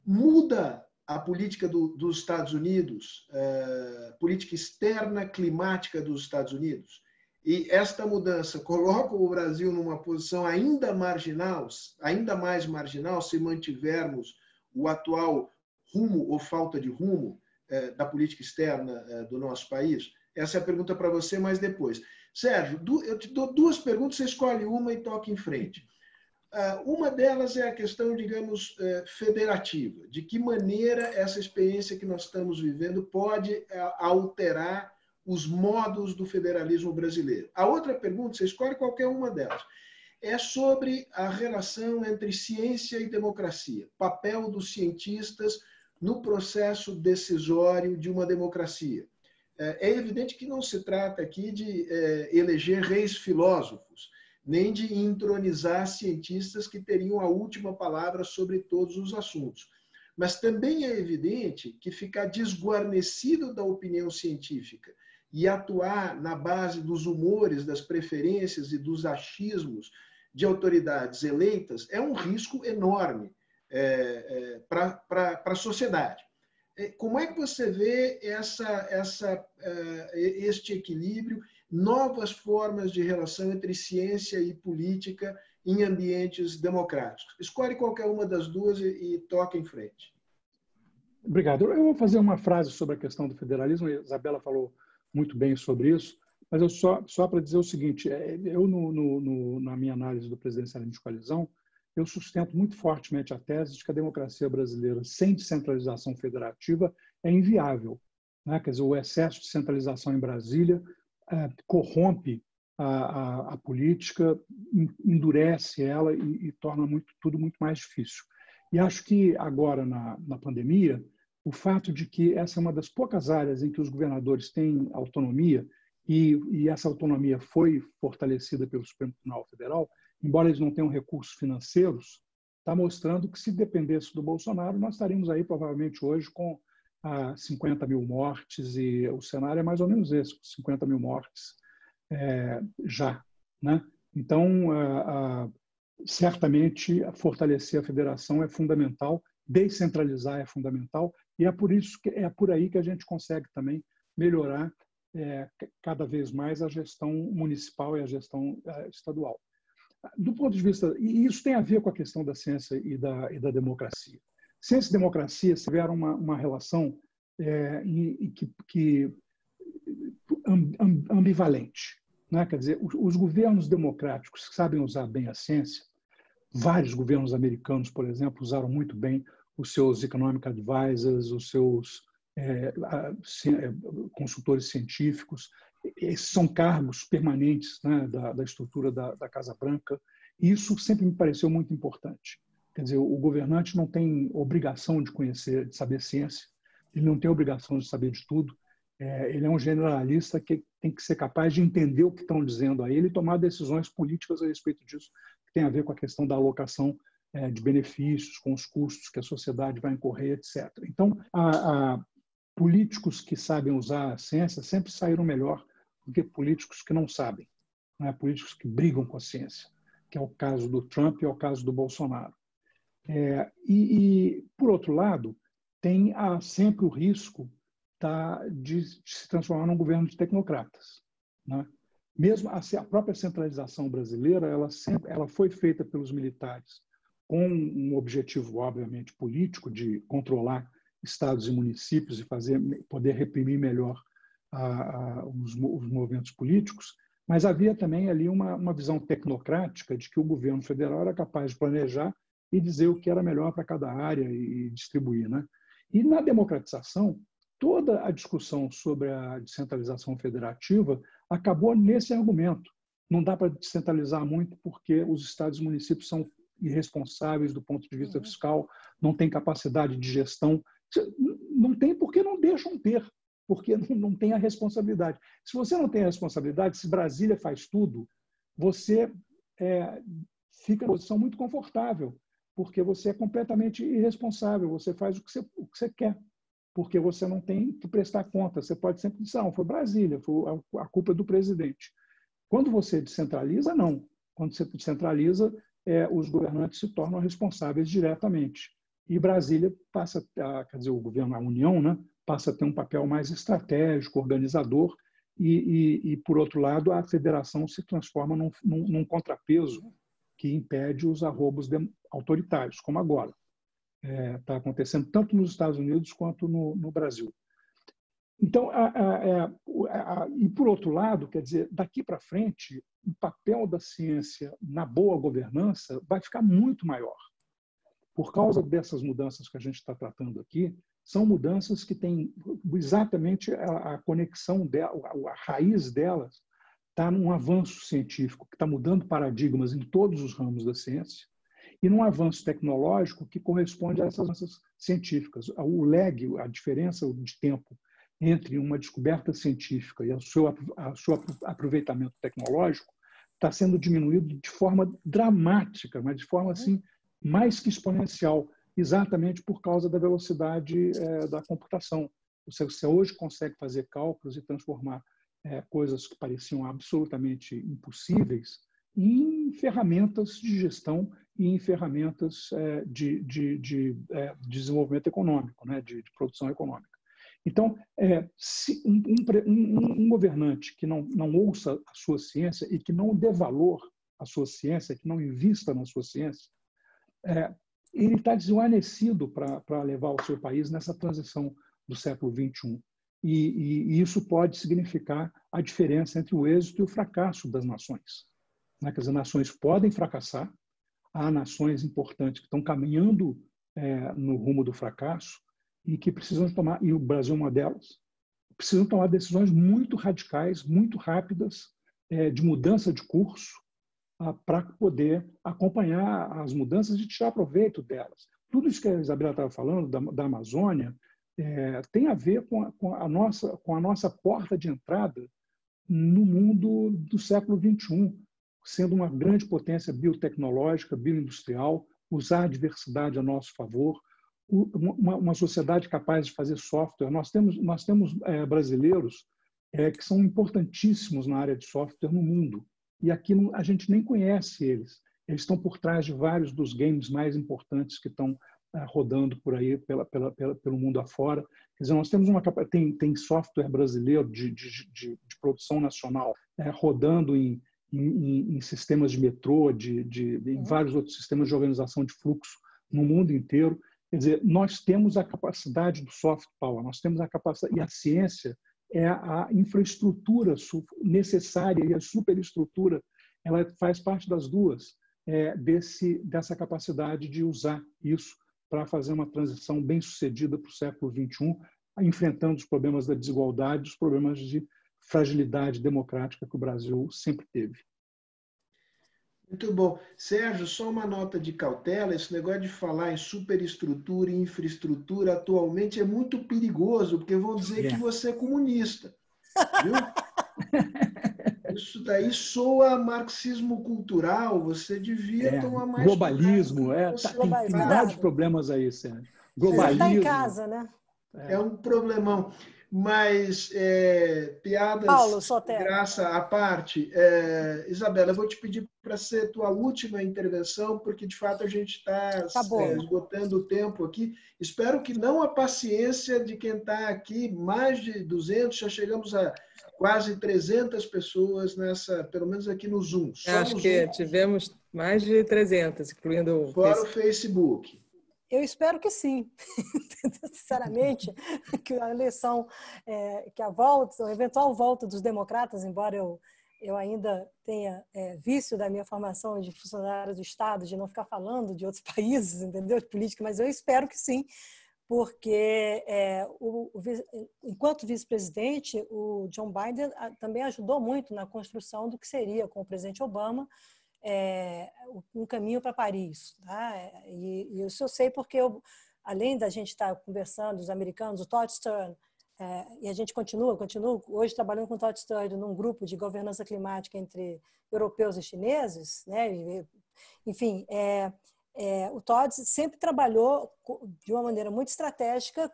Muda a política do, dos Estados Unidos, é, política externa climática dos Estados Unidos? E esta mudança coloca o Brasil numa posição ainda marginal, ainda mais marginal, se mantivermos o atual rumo ou falta de rumo é, da política externa é, do nosso país? Essa é a pergunta para você, mas depois. Sérgio, eu te dou duas perguntas, você escolhe uma e toca em frente. Ah, uma delas é a questão, digamos, é, federativa. De que maneira essa experiência que nós estamos vivendo pode é, alterar os modos do federalismo brasileiro? A outra pergunta, você escolhe qualquer uma delas, é sobre a relação entre ciência e democracia, papel dos cientistas no processo decisório de uma democracia. É, é evidente que não se trata aqui de eleger reis filósofos, nem de entronizar cientistas que teriam a última palavra sobre todos os assuntos. Mas também é evidente que ficar desguarnecido da opinião científica e atuar na base dos humores, das preferências e dos achismos de autoridades eleitas é um risco enorme é, é, para a sociedade. É, como é que você vê essa, essa, é, este equilíbrio novas formas de relação entre ciência e política em ambientes democráticos. Escolhe qualquer uma das duas e, e toca em frente. Obrigado. Eu vou fazer uma frase sobre a questão do federalismo. A Isabela falou muito bem sobre isso, mas eu só só para dizer o seguinte: é, eu no, no, no, na minha análise do presidencialismo de coalizão, eu sustento muito fortemente a tese de que a democracia brasileira sem descentralização federativa é inviável. Né? Quer dizer, o excesso de centralização em Brasília é, corrompe a, a, a, política, endurece ela e, e, torna muito, tudo muito mais difícil. E acho que agora, na, na pandemia, o fato de que essa é uma das poucas áreas em que os governadores têm autonomia, e, e essa autonomia foi fortalecida pelo Supremo Tribunal Federal, embora eles não tenham recursos financeiros, está mostrando que se dependesse do Bolsonaro, nós estaríamos aí provavelmente hoje com a 50 mil mortes, e o cenário é mais ou menos esse, 50 mil mortes é, já. Né? Então, a, a, certamente, fortalecer a federação é fundamental, descentralizar é fundamental, e é por isso que é por aí que a gente consegue também melhorar é, cada vez mais a gestão municipal e a gestão é, estadual. Do ponto de vista, e isso tem a ver com a questão da ciência e da, e da democracia. Ciência e democracia tiveram uma, uma relação é, e, que, que ambivalente. Né? Quer dizer, os governos democráticos que sabem usar bem a ciência, vários governos americanos, por exemplo, usaram muito bem os seus economic advisors, os seus é, é, consultores científicos. Esses são cargos permanentes né, da, da, estrutura da, da Casa Branca. E isso sempre me pareceu muito importante. Quer dizer, o governante não tem obrigação de conhecer, de saber ciência, ele não tem obrigação de saber de tudo. É, ele é um generalista que tem que ser capaz de entender o que estão dizendo a ele e tomar decisões políticas a respeito disso, que tem a ver com a questão da alocação é, de benefícios, com os custos que a sociedade vai incorrer, etc. Então, a, a, políticos que sabem usar a ciência sempre saíram melhor do que políticos que não sabem, né? políticos que brigam com a ciência, que é o caso do Trump e é o caso do Bolsonaro. É, e, e, por outro lado, tem a, sempre o risco tá, de, de, se transformar num governo de tecnocratas. Né? Mesmo a, a, própria centralização brasileira, ela, sempre, ela foi feita pelos militares com um objetivo, obviamente, político, de controlar estados e municípios e fazer, poder reprimir melhor a, os, os movimentos políticos, mas havia também ali uma, uma visão tecnocrática de que o governo federal era capaz de planejar e dizer o que era melhor para cada área e distribuir. Né? E na democratização, toda a discussão sobre a descentralização federativa acabou nesse argumento. Não dá para descentralizar muito porque os estados e municípios são irresponsáveis do ponto de vista uhum. fiscal, não têm capacidade de gestão. Não tem porque não deixam ter, porque não tem a responsabilidade. Se você não tem a responsabilidade, se Brasília faz tudo, você é, fica em posição muito confortável porque você é completamente irresponsável, você faz o que você, o que você quer, porque você não tem que prestar conta. Você pode sempre dizer, não, foi Brasília, foi a, a culpa do presidente. Quando você descentraliza, não. Quando você descentraliza, é, os governantes se tornam responsáveis diretamente. E Brasília passa, a, quer dizer, o governo, a União, né, passa a ter um papel mais estratégico, organizador, e, e, e por outro lado, a federação se transforma num, num, num contrapeso que impede os arrobos autoritários, como agora. Está é, tá acontecendo tanto nos Estados Unidos quanto no, no, Brasil. Então, a, a, a, e por outro lado, quer dizer, daqui para frente, o papel da ciência na boa governança vai ficar muito maior. Por causa dessas mudanças que a gente está tratando aqui, são mudanças que têm exatamente a, conexão dela, a raiz delas está num avanço científico que está mudando paradigmas em todos os ramos da ciência e num avanço tecnológico que corresponde a essas avanças científicas. O lag, a diferença de tempo entre uma descoberta científica e o seu, seu aproveitamento tecnológico está sendo diminuído de forma dramática, mas de forma assim mais que exponencial, exatamente por causa da velocidade é, da computação. Você, você, hoje consegue fazer cálculos e transformar é, coisas que pareciam absolutamente impossíveis em ferramentas de gestão e em ferramentas é, de, de, de, é, de, desenvolvimento econômico, né, de, produção econômica. Então, é, um, um, um, governante que não, não ouça a sua ciência e que não dê valor à sua ciência, que não invista na sua ciência, é, ele está desvanecido para levar o seu país nessa transição do século XXI. E, e, e, isso pode significar a diferença entre o êxito e o fracasso das nações. Né? Quer dizer, nações podem fracassar, há nações importantes que estão caminhando é, no rumo do fracasso, e que precisam tomar, e o Brasil é uma delas, precisam tomar decisões muito radicais, muito rápidas, é, de mudança de curso, ah, para poder acompanhar as mudanças e tirar proveito delas. Tudo isso que a Isabela estava falando da, da Amazônia é, tem a ver com a, com a, nossa, com a nossa porta de entrada no mundo do século XXI, sendo uma grande potência biotecnológica, bioindustrial, usar a diversidade a nosso favor, uma, uma, sociedade capaz de fazer software. Nós temos, nós temos é, brasileiros é, que são importantíssimos na área de software no mundo. E aqui a gente nem conhece eles. Eles estão por trás de vários dos games mais importantes que estão é, rodando por aí pela, pela, pela, pelo mundo afora. Quer dizer, nós temos uma tem, tem software brasileiro de, de, de, de produção nacional é, rodando em, em, em, sistemas de metrô, de, de, em uhum. vários outros sistemas de organização de fluxo no mundo inteiro. Quer dizer, nós temos a capacidade do soft power, nós temos a capacidade, e a ciência é a infraestrutura necessária e a superestrutura, ela faz parte das duas, é, desse, dessa capacidade de usar isso para fazer uma transição bem sucedida para o século XXI, enfrentando os problemas da desigualdade, os problemas de fragilidade democrática que o Brasil sempre teve. Muito bom. Sérgio, só uma nota de cautela: esse negócio de falar em superestrutura e infraestrutura atualmente é muito perigoso, porque vão dizer é. que você é comunista. Viu? Isso daí soa marxismo cultural, você devia é, tomar mais. Globalismo, é, tá, tem, tem vários problemas aí, Sérgio. Globalismo. Você está em casa, né? É. é um problemão. Mas é, piadas Paulo, graça à parte, é, Isabela, eu vou te pedir para ser tua última intervenção, porque de fato a gente está tá é, esgotando o tempo aqui. Espero que não a paciência de quem está aqui, mais de 200, já chegamos a quase 300 pessoas nessa, pelo menos aqui no Zoom. Acho no que Zoom. tivemos mais de 300, incluindo Fora o Facebook. Eu espero que sim, sinceramente, que a eleição, é, que a volta, a eventual volta dos democratas, embora eu, eu ainda tenha é, vício da minha formação de funcionário do Estado, de não ficar falando de outros países, entendeu, de política, mas eu espero que sim, porque é, o, o, enquanto vice-presidente, o John Biden também ajudou muito na construção do que seria com o presidente Obama é, um caminho para Paris. Tá? E, e, isso eu sei porque, eu, além da gente estar conversando, os americanos, o Todd Stern, é, e a gente continua, continua hoje trabalhando com o Todd Stern num grupo de governança climática entre europeus e chineses, né? Enfim, é, é, o Todd sempre trabalhou de uma maneira muito estratégica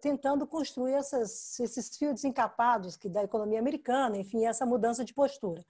tentando construir essas, esses fios desencapados que da economia americana, enfim, essa mudança de postura.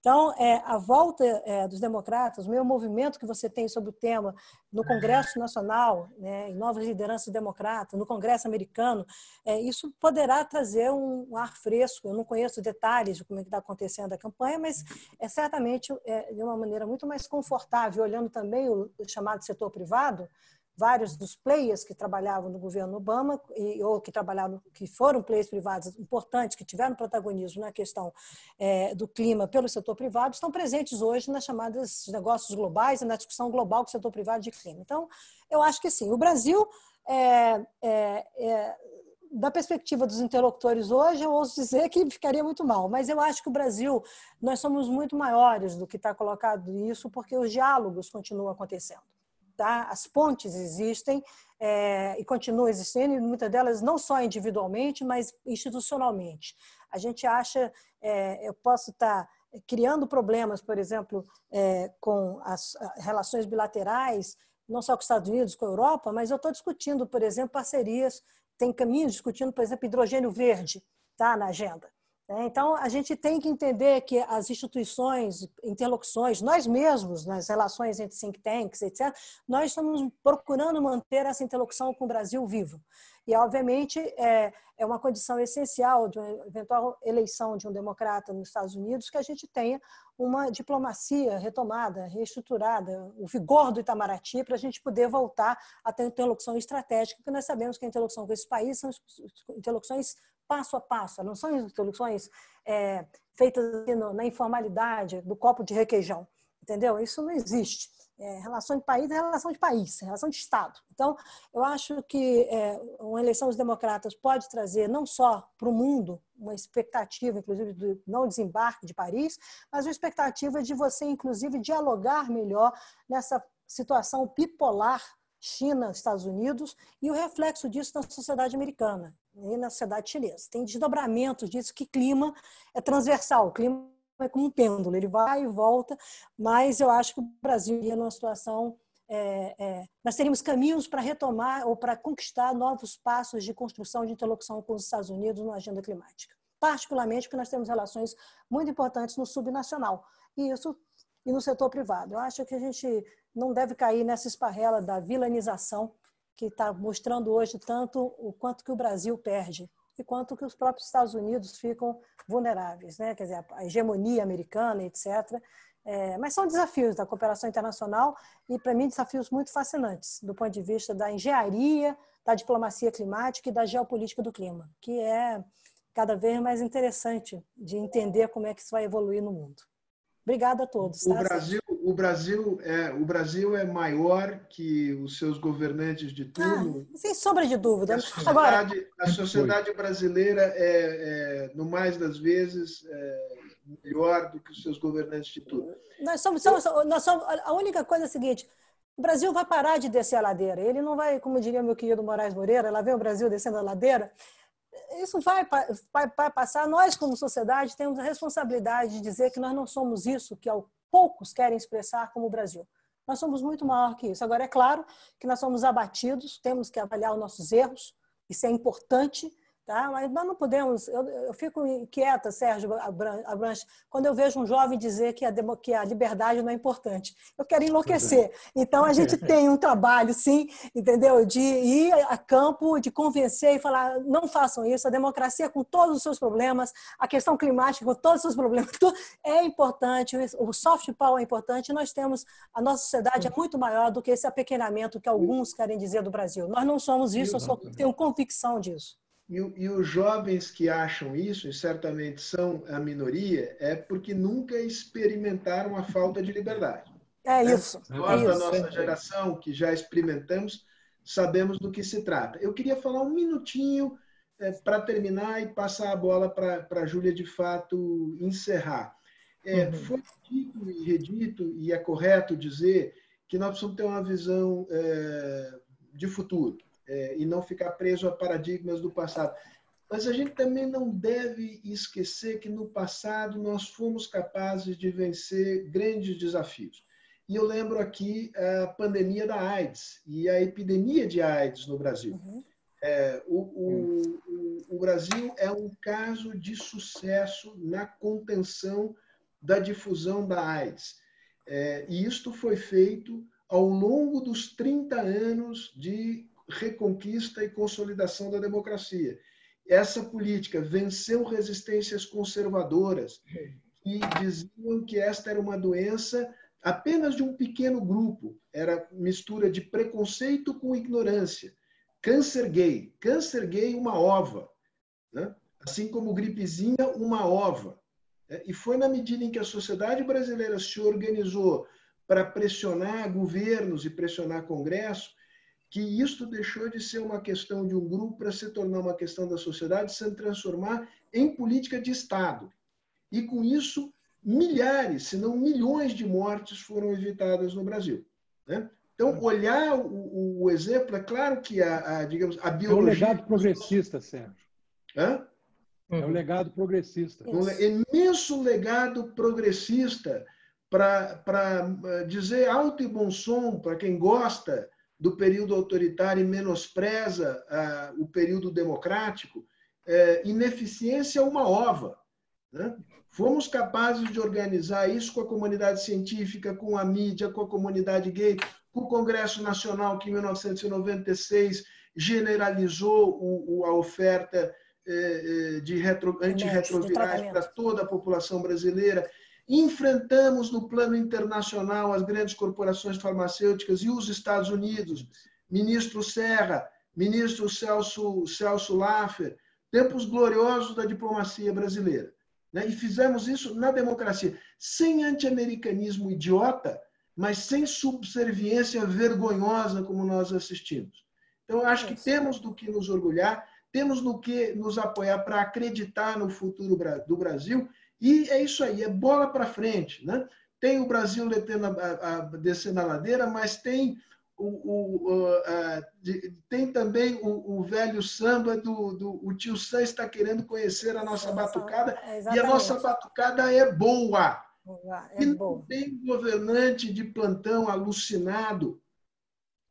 Então, é, a volta é, dos democratas, o meu movimento que você tem sobre o tema no Congresso Nacional, né, em novas lideranças democratas, no Congresso americano, é, isso poderá trazer um, um, ar fresco. Eu não conheço detalhes de como é está acontecendo a campanha, mas é certamente é, de uma maneira muito mais confortável, olhando também o, o chamado setor privado, vários dos players que trabalhavam no governo Obama e, ou que trabalharam, que foram players privados importantes, que tiveram protagonismo na questão é, do clima pelo setor privado, estão presentes hoje nas chamadas negócios globais e na discussão global com o setor privado de clima. Então, eu acho que sim. O Brasil, é, é, é, da perspectiva dos interlocutores hoje, eu ouso dizer que ficaria muito mal. Mas eu acho que o Brasil, nós somos muito maiores do que está colocado nisso, porque os diálogos continuam acontecendo. Tá? As pontes existem é, e continuam existindo, e muitas delas não só individualmente, mas institucionalmente. A gente acha, é, eu posso estar tá criando problemas, por exemplo, é, com as relações bilaterais, não só com os Estados Unidos, com a Europa, mas eu estou discutindo, por exemplo, parcerias, tem caminhos discutindo, por exemplo, hidrogênio verde, tá na agenda. Né? Então, a gente tem que entender que as instituições, interlocuções, nós mesmos, nas relações entre think tanks, etc., nós estamos procurando manter essa interlocução com o Brasil vivo. E, obviamente, é, é uma condição essencial de uma eventual eleição de um democrata nos Estados Unidos que a gente tenha uma diplomacia retomada, reestruturada, o vigor do Itamaraty para a gente poder voltar a ter interlocução estratégica, porque nós sabemos que a interlocução com esse país são interlocuções passo a passo, não são introduções é, feitas na informalidade do copo de requeijão, entendeu? Isso não existe. É, relação de país é relação de país, é relação de Estado. Então, eu acho que é, uma eleição dos democratas pode trazer não só para o mundo uma expectativa, inclusive, do não desembarque de Paris, mas uma expectativa de você, inclusive, dialogar melhor nessa situação bipolar China, Estados Unidos, e o reflexo disso na sociedade americana e na sociedade chinesa. Tem desdobramentos disso que clima é transversal, o clima é como um pêndulo, ele vai e volta, mas eu acho que o Brasil iria numa situação. É, é, nós teríamos caminhos para retomar ou para conquistar novos passos de construção de interlocução com os Estados Unidos na agenda climática. Particularmente porque nós temos relações muito importantes no subnacional. E isso e no setor privado. Eu acho que a gente não deve cair nessa esparrela da vilanização que está mostrando hoje tanto o quanto que o Brasil perde e quanto que os próprios Estados Unidos ficam vulneráveis, né? Quer dizer, a hegemonia americana, etc. É, mas são desafios da cooperação internacional e, para mim, desafios muito fascinantes do ponto de vista da engenharia, da diplomacia climática e da geopolítica do clima, que é cada vez mais interessante de entender como é que isso vai evoluir no mundo. Obrigada a todos. Tá? O Brasil, o Brasil é o Brasil é maior que os seus governantes de turno. Ah, sem sombra de dúvida. A sociedade, Agora, a sociedade brasileira é, é, no mais das vezes é melhor do que os seus governantes de turno. Nós somos, somos, nós somos a única coisa é a seguinte. O Brasil vai parar de descer a ladeira. Ele não vai, como diria meu querido Moraes Moreira, lá vem o Brasil descendo a ladeira isso vai, vai, vai, passar. Nós, como sociedade, temos a responsabilidade de dizer que nós não somos isso que poucos querem expressar como o Brasil. Nós somos muito maior que isso. Agora, é claro que nós somos abatidos, temos que avaliar os nossos erros, isso é importante, Tá? Mas nós não podemos. Eu, eu fico inquieta, Sérgio Abranches, quando eu vejo um jovem dizer que a, que a liberdade não é importante. Eu quero enlouquecer. Então, a gente tem um trabalho, sim, entendeu? De ir a campo, de convencer e falar: não façam isso. A democracia, com todos os seus problemas, a questão climática, com todos os seus problemas, é importante. O soft power é importante. Nós temos. A nossa sociedade é muito maior do que esse apequenamento que alguns querem dizer do Brasil. Nós não somos isso, eu só tenho convicção disso. E, e, os jovens que acham isso, e certamente são a minoria, é porque nunca experimentaram a falta de liberdade. É né? isso. Nós, é da nossa geração, que já experimentamos, sabemos do que se trata. Eu queria falar um minutinho é, para terminar e passar a bola para a Júlia, de fato, encerrar. É, uhum. Foi dito e redito, e é correto dizer, que nós precisamos ter uma visão é, de futuro é, e não ficar preso a paradigmas do passado. Mas a gente também não deve esquecer que no passado nós fomos capazes de vencer grandes desafios. E eu lembro aqui a pandemia da AIDS e a epidemia de AIDS no Brasil. Uhum. É, o, o, o, o, Brasil é um caso de sucesso na contenção da difusão da AIDS. É, e isto foi feito ao longo dos 30 anos de reconquista e consolidação da democracia. Essa política venceu resistências conservadoras que diziam que esta era uma doença apenas de um pequeno grupo. Era mistura de preconceito com ignorância. Câncer gay. Câncer gay, uma ova. Né? Assim como gripezinha, uma ova. É, e foi na medida em que a sociedade brasileira se organizou para pressionar governos e pressionar Congresso, que isto deixou de ser uma questão de um grupo para se tornar uma questão da sociedade, se transformar em política de Estado. E com isso, milhares, se não milhões de mortes foram evitadas no Brasil. Né? Então, olhar o, o, exemplo, é claro que a, a, digamos, a biologia... É um legado progressista, Sérgio. Hã? É um legado progressista. Um imenso legado progressista para eh, dizer alto e bom som para quem gosta do período autoritário e menospreza uh, o período democrático, é, ineficiência é uma ova. Né? Fomos capazes de organizar isso com a comunidade científica, com a mídia, com a comunidade gay, com o Congresso Nacional, que em 1996 generalizou o, o, a oferta é, de retro, antirretrovirais para toda a população brasileira. Enfrentamos no plano internacional as grandes corporações farmacêuticas e os Estados Unidos, ministro Serra, ministro Celso, Celso Laffer, tempos gloriosos da diplomacia brasileira. Né? E fizemos isso na democracia, sem anti-americanismo idiota, mas sem subserviência vergonhosa como nós assistimos. Então, acho que temos do que nos orgulhar, temos no que nos apoiar para acreditar no futuro do Brasil e é isso aí, é bola para frente. Né? Tem o Brasil descendo a, a, descendo a ladeira, mas tem, o, o, a, tem também o, o, velho samba do, do o tio Sam está querendo conhecer a nossa batucada é, e a nossa batucada é boa. É e não tem governante de plantão alucinado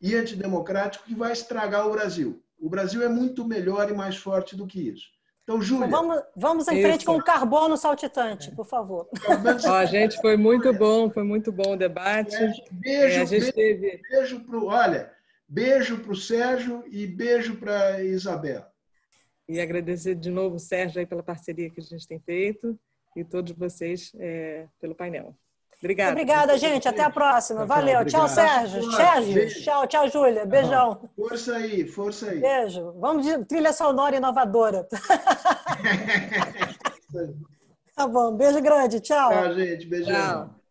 e antidemocrático que vai estragar o Brasil. O Brasil é muito melhor e mais forte do que isso. Então, Júlia. Então, vamos, vamos em frente com o carbono saltitante, por favor. Ó, gente, foi muito bom, foi muito bom o debate. Beijo, é, beijo, teve... beijo pro, olha, beijo para o Sérgio e beijo para a Isabela. E agradecer de novo, Sérgio, aí, pela parceria que a gente tem feito e todos vocês é, pelo painel. Obrigada. Obrigada, gente. Até a próxima. Valeu. Tchau, Sérgio. Sérgio. Tchau, tchau, Júlia. Beijão. Força aí, força aí. Beijo. Vamos de trilha sonora inovadora. tá bom. Beijo grande. Tchau. Tchau, gente. Beijão. Tchau.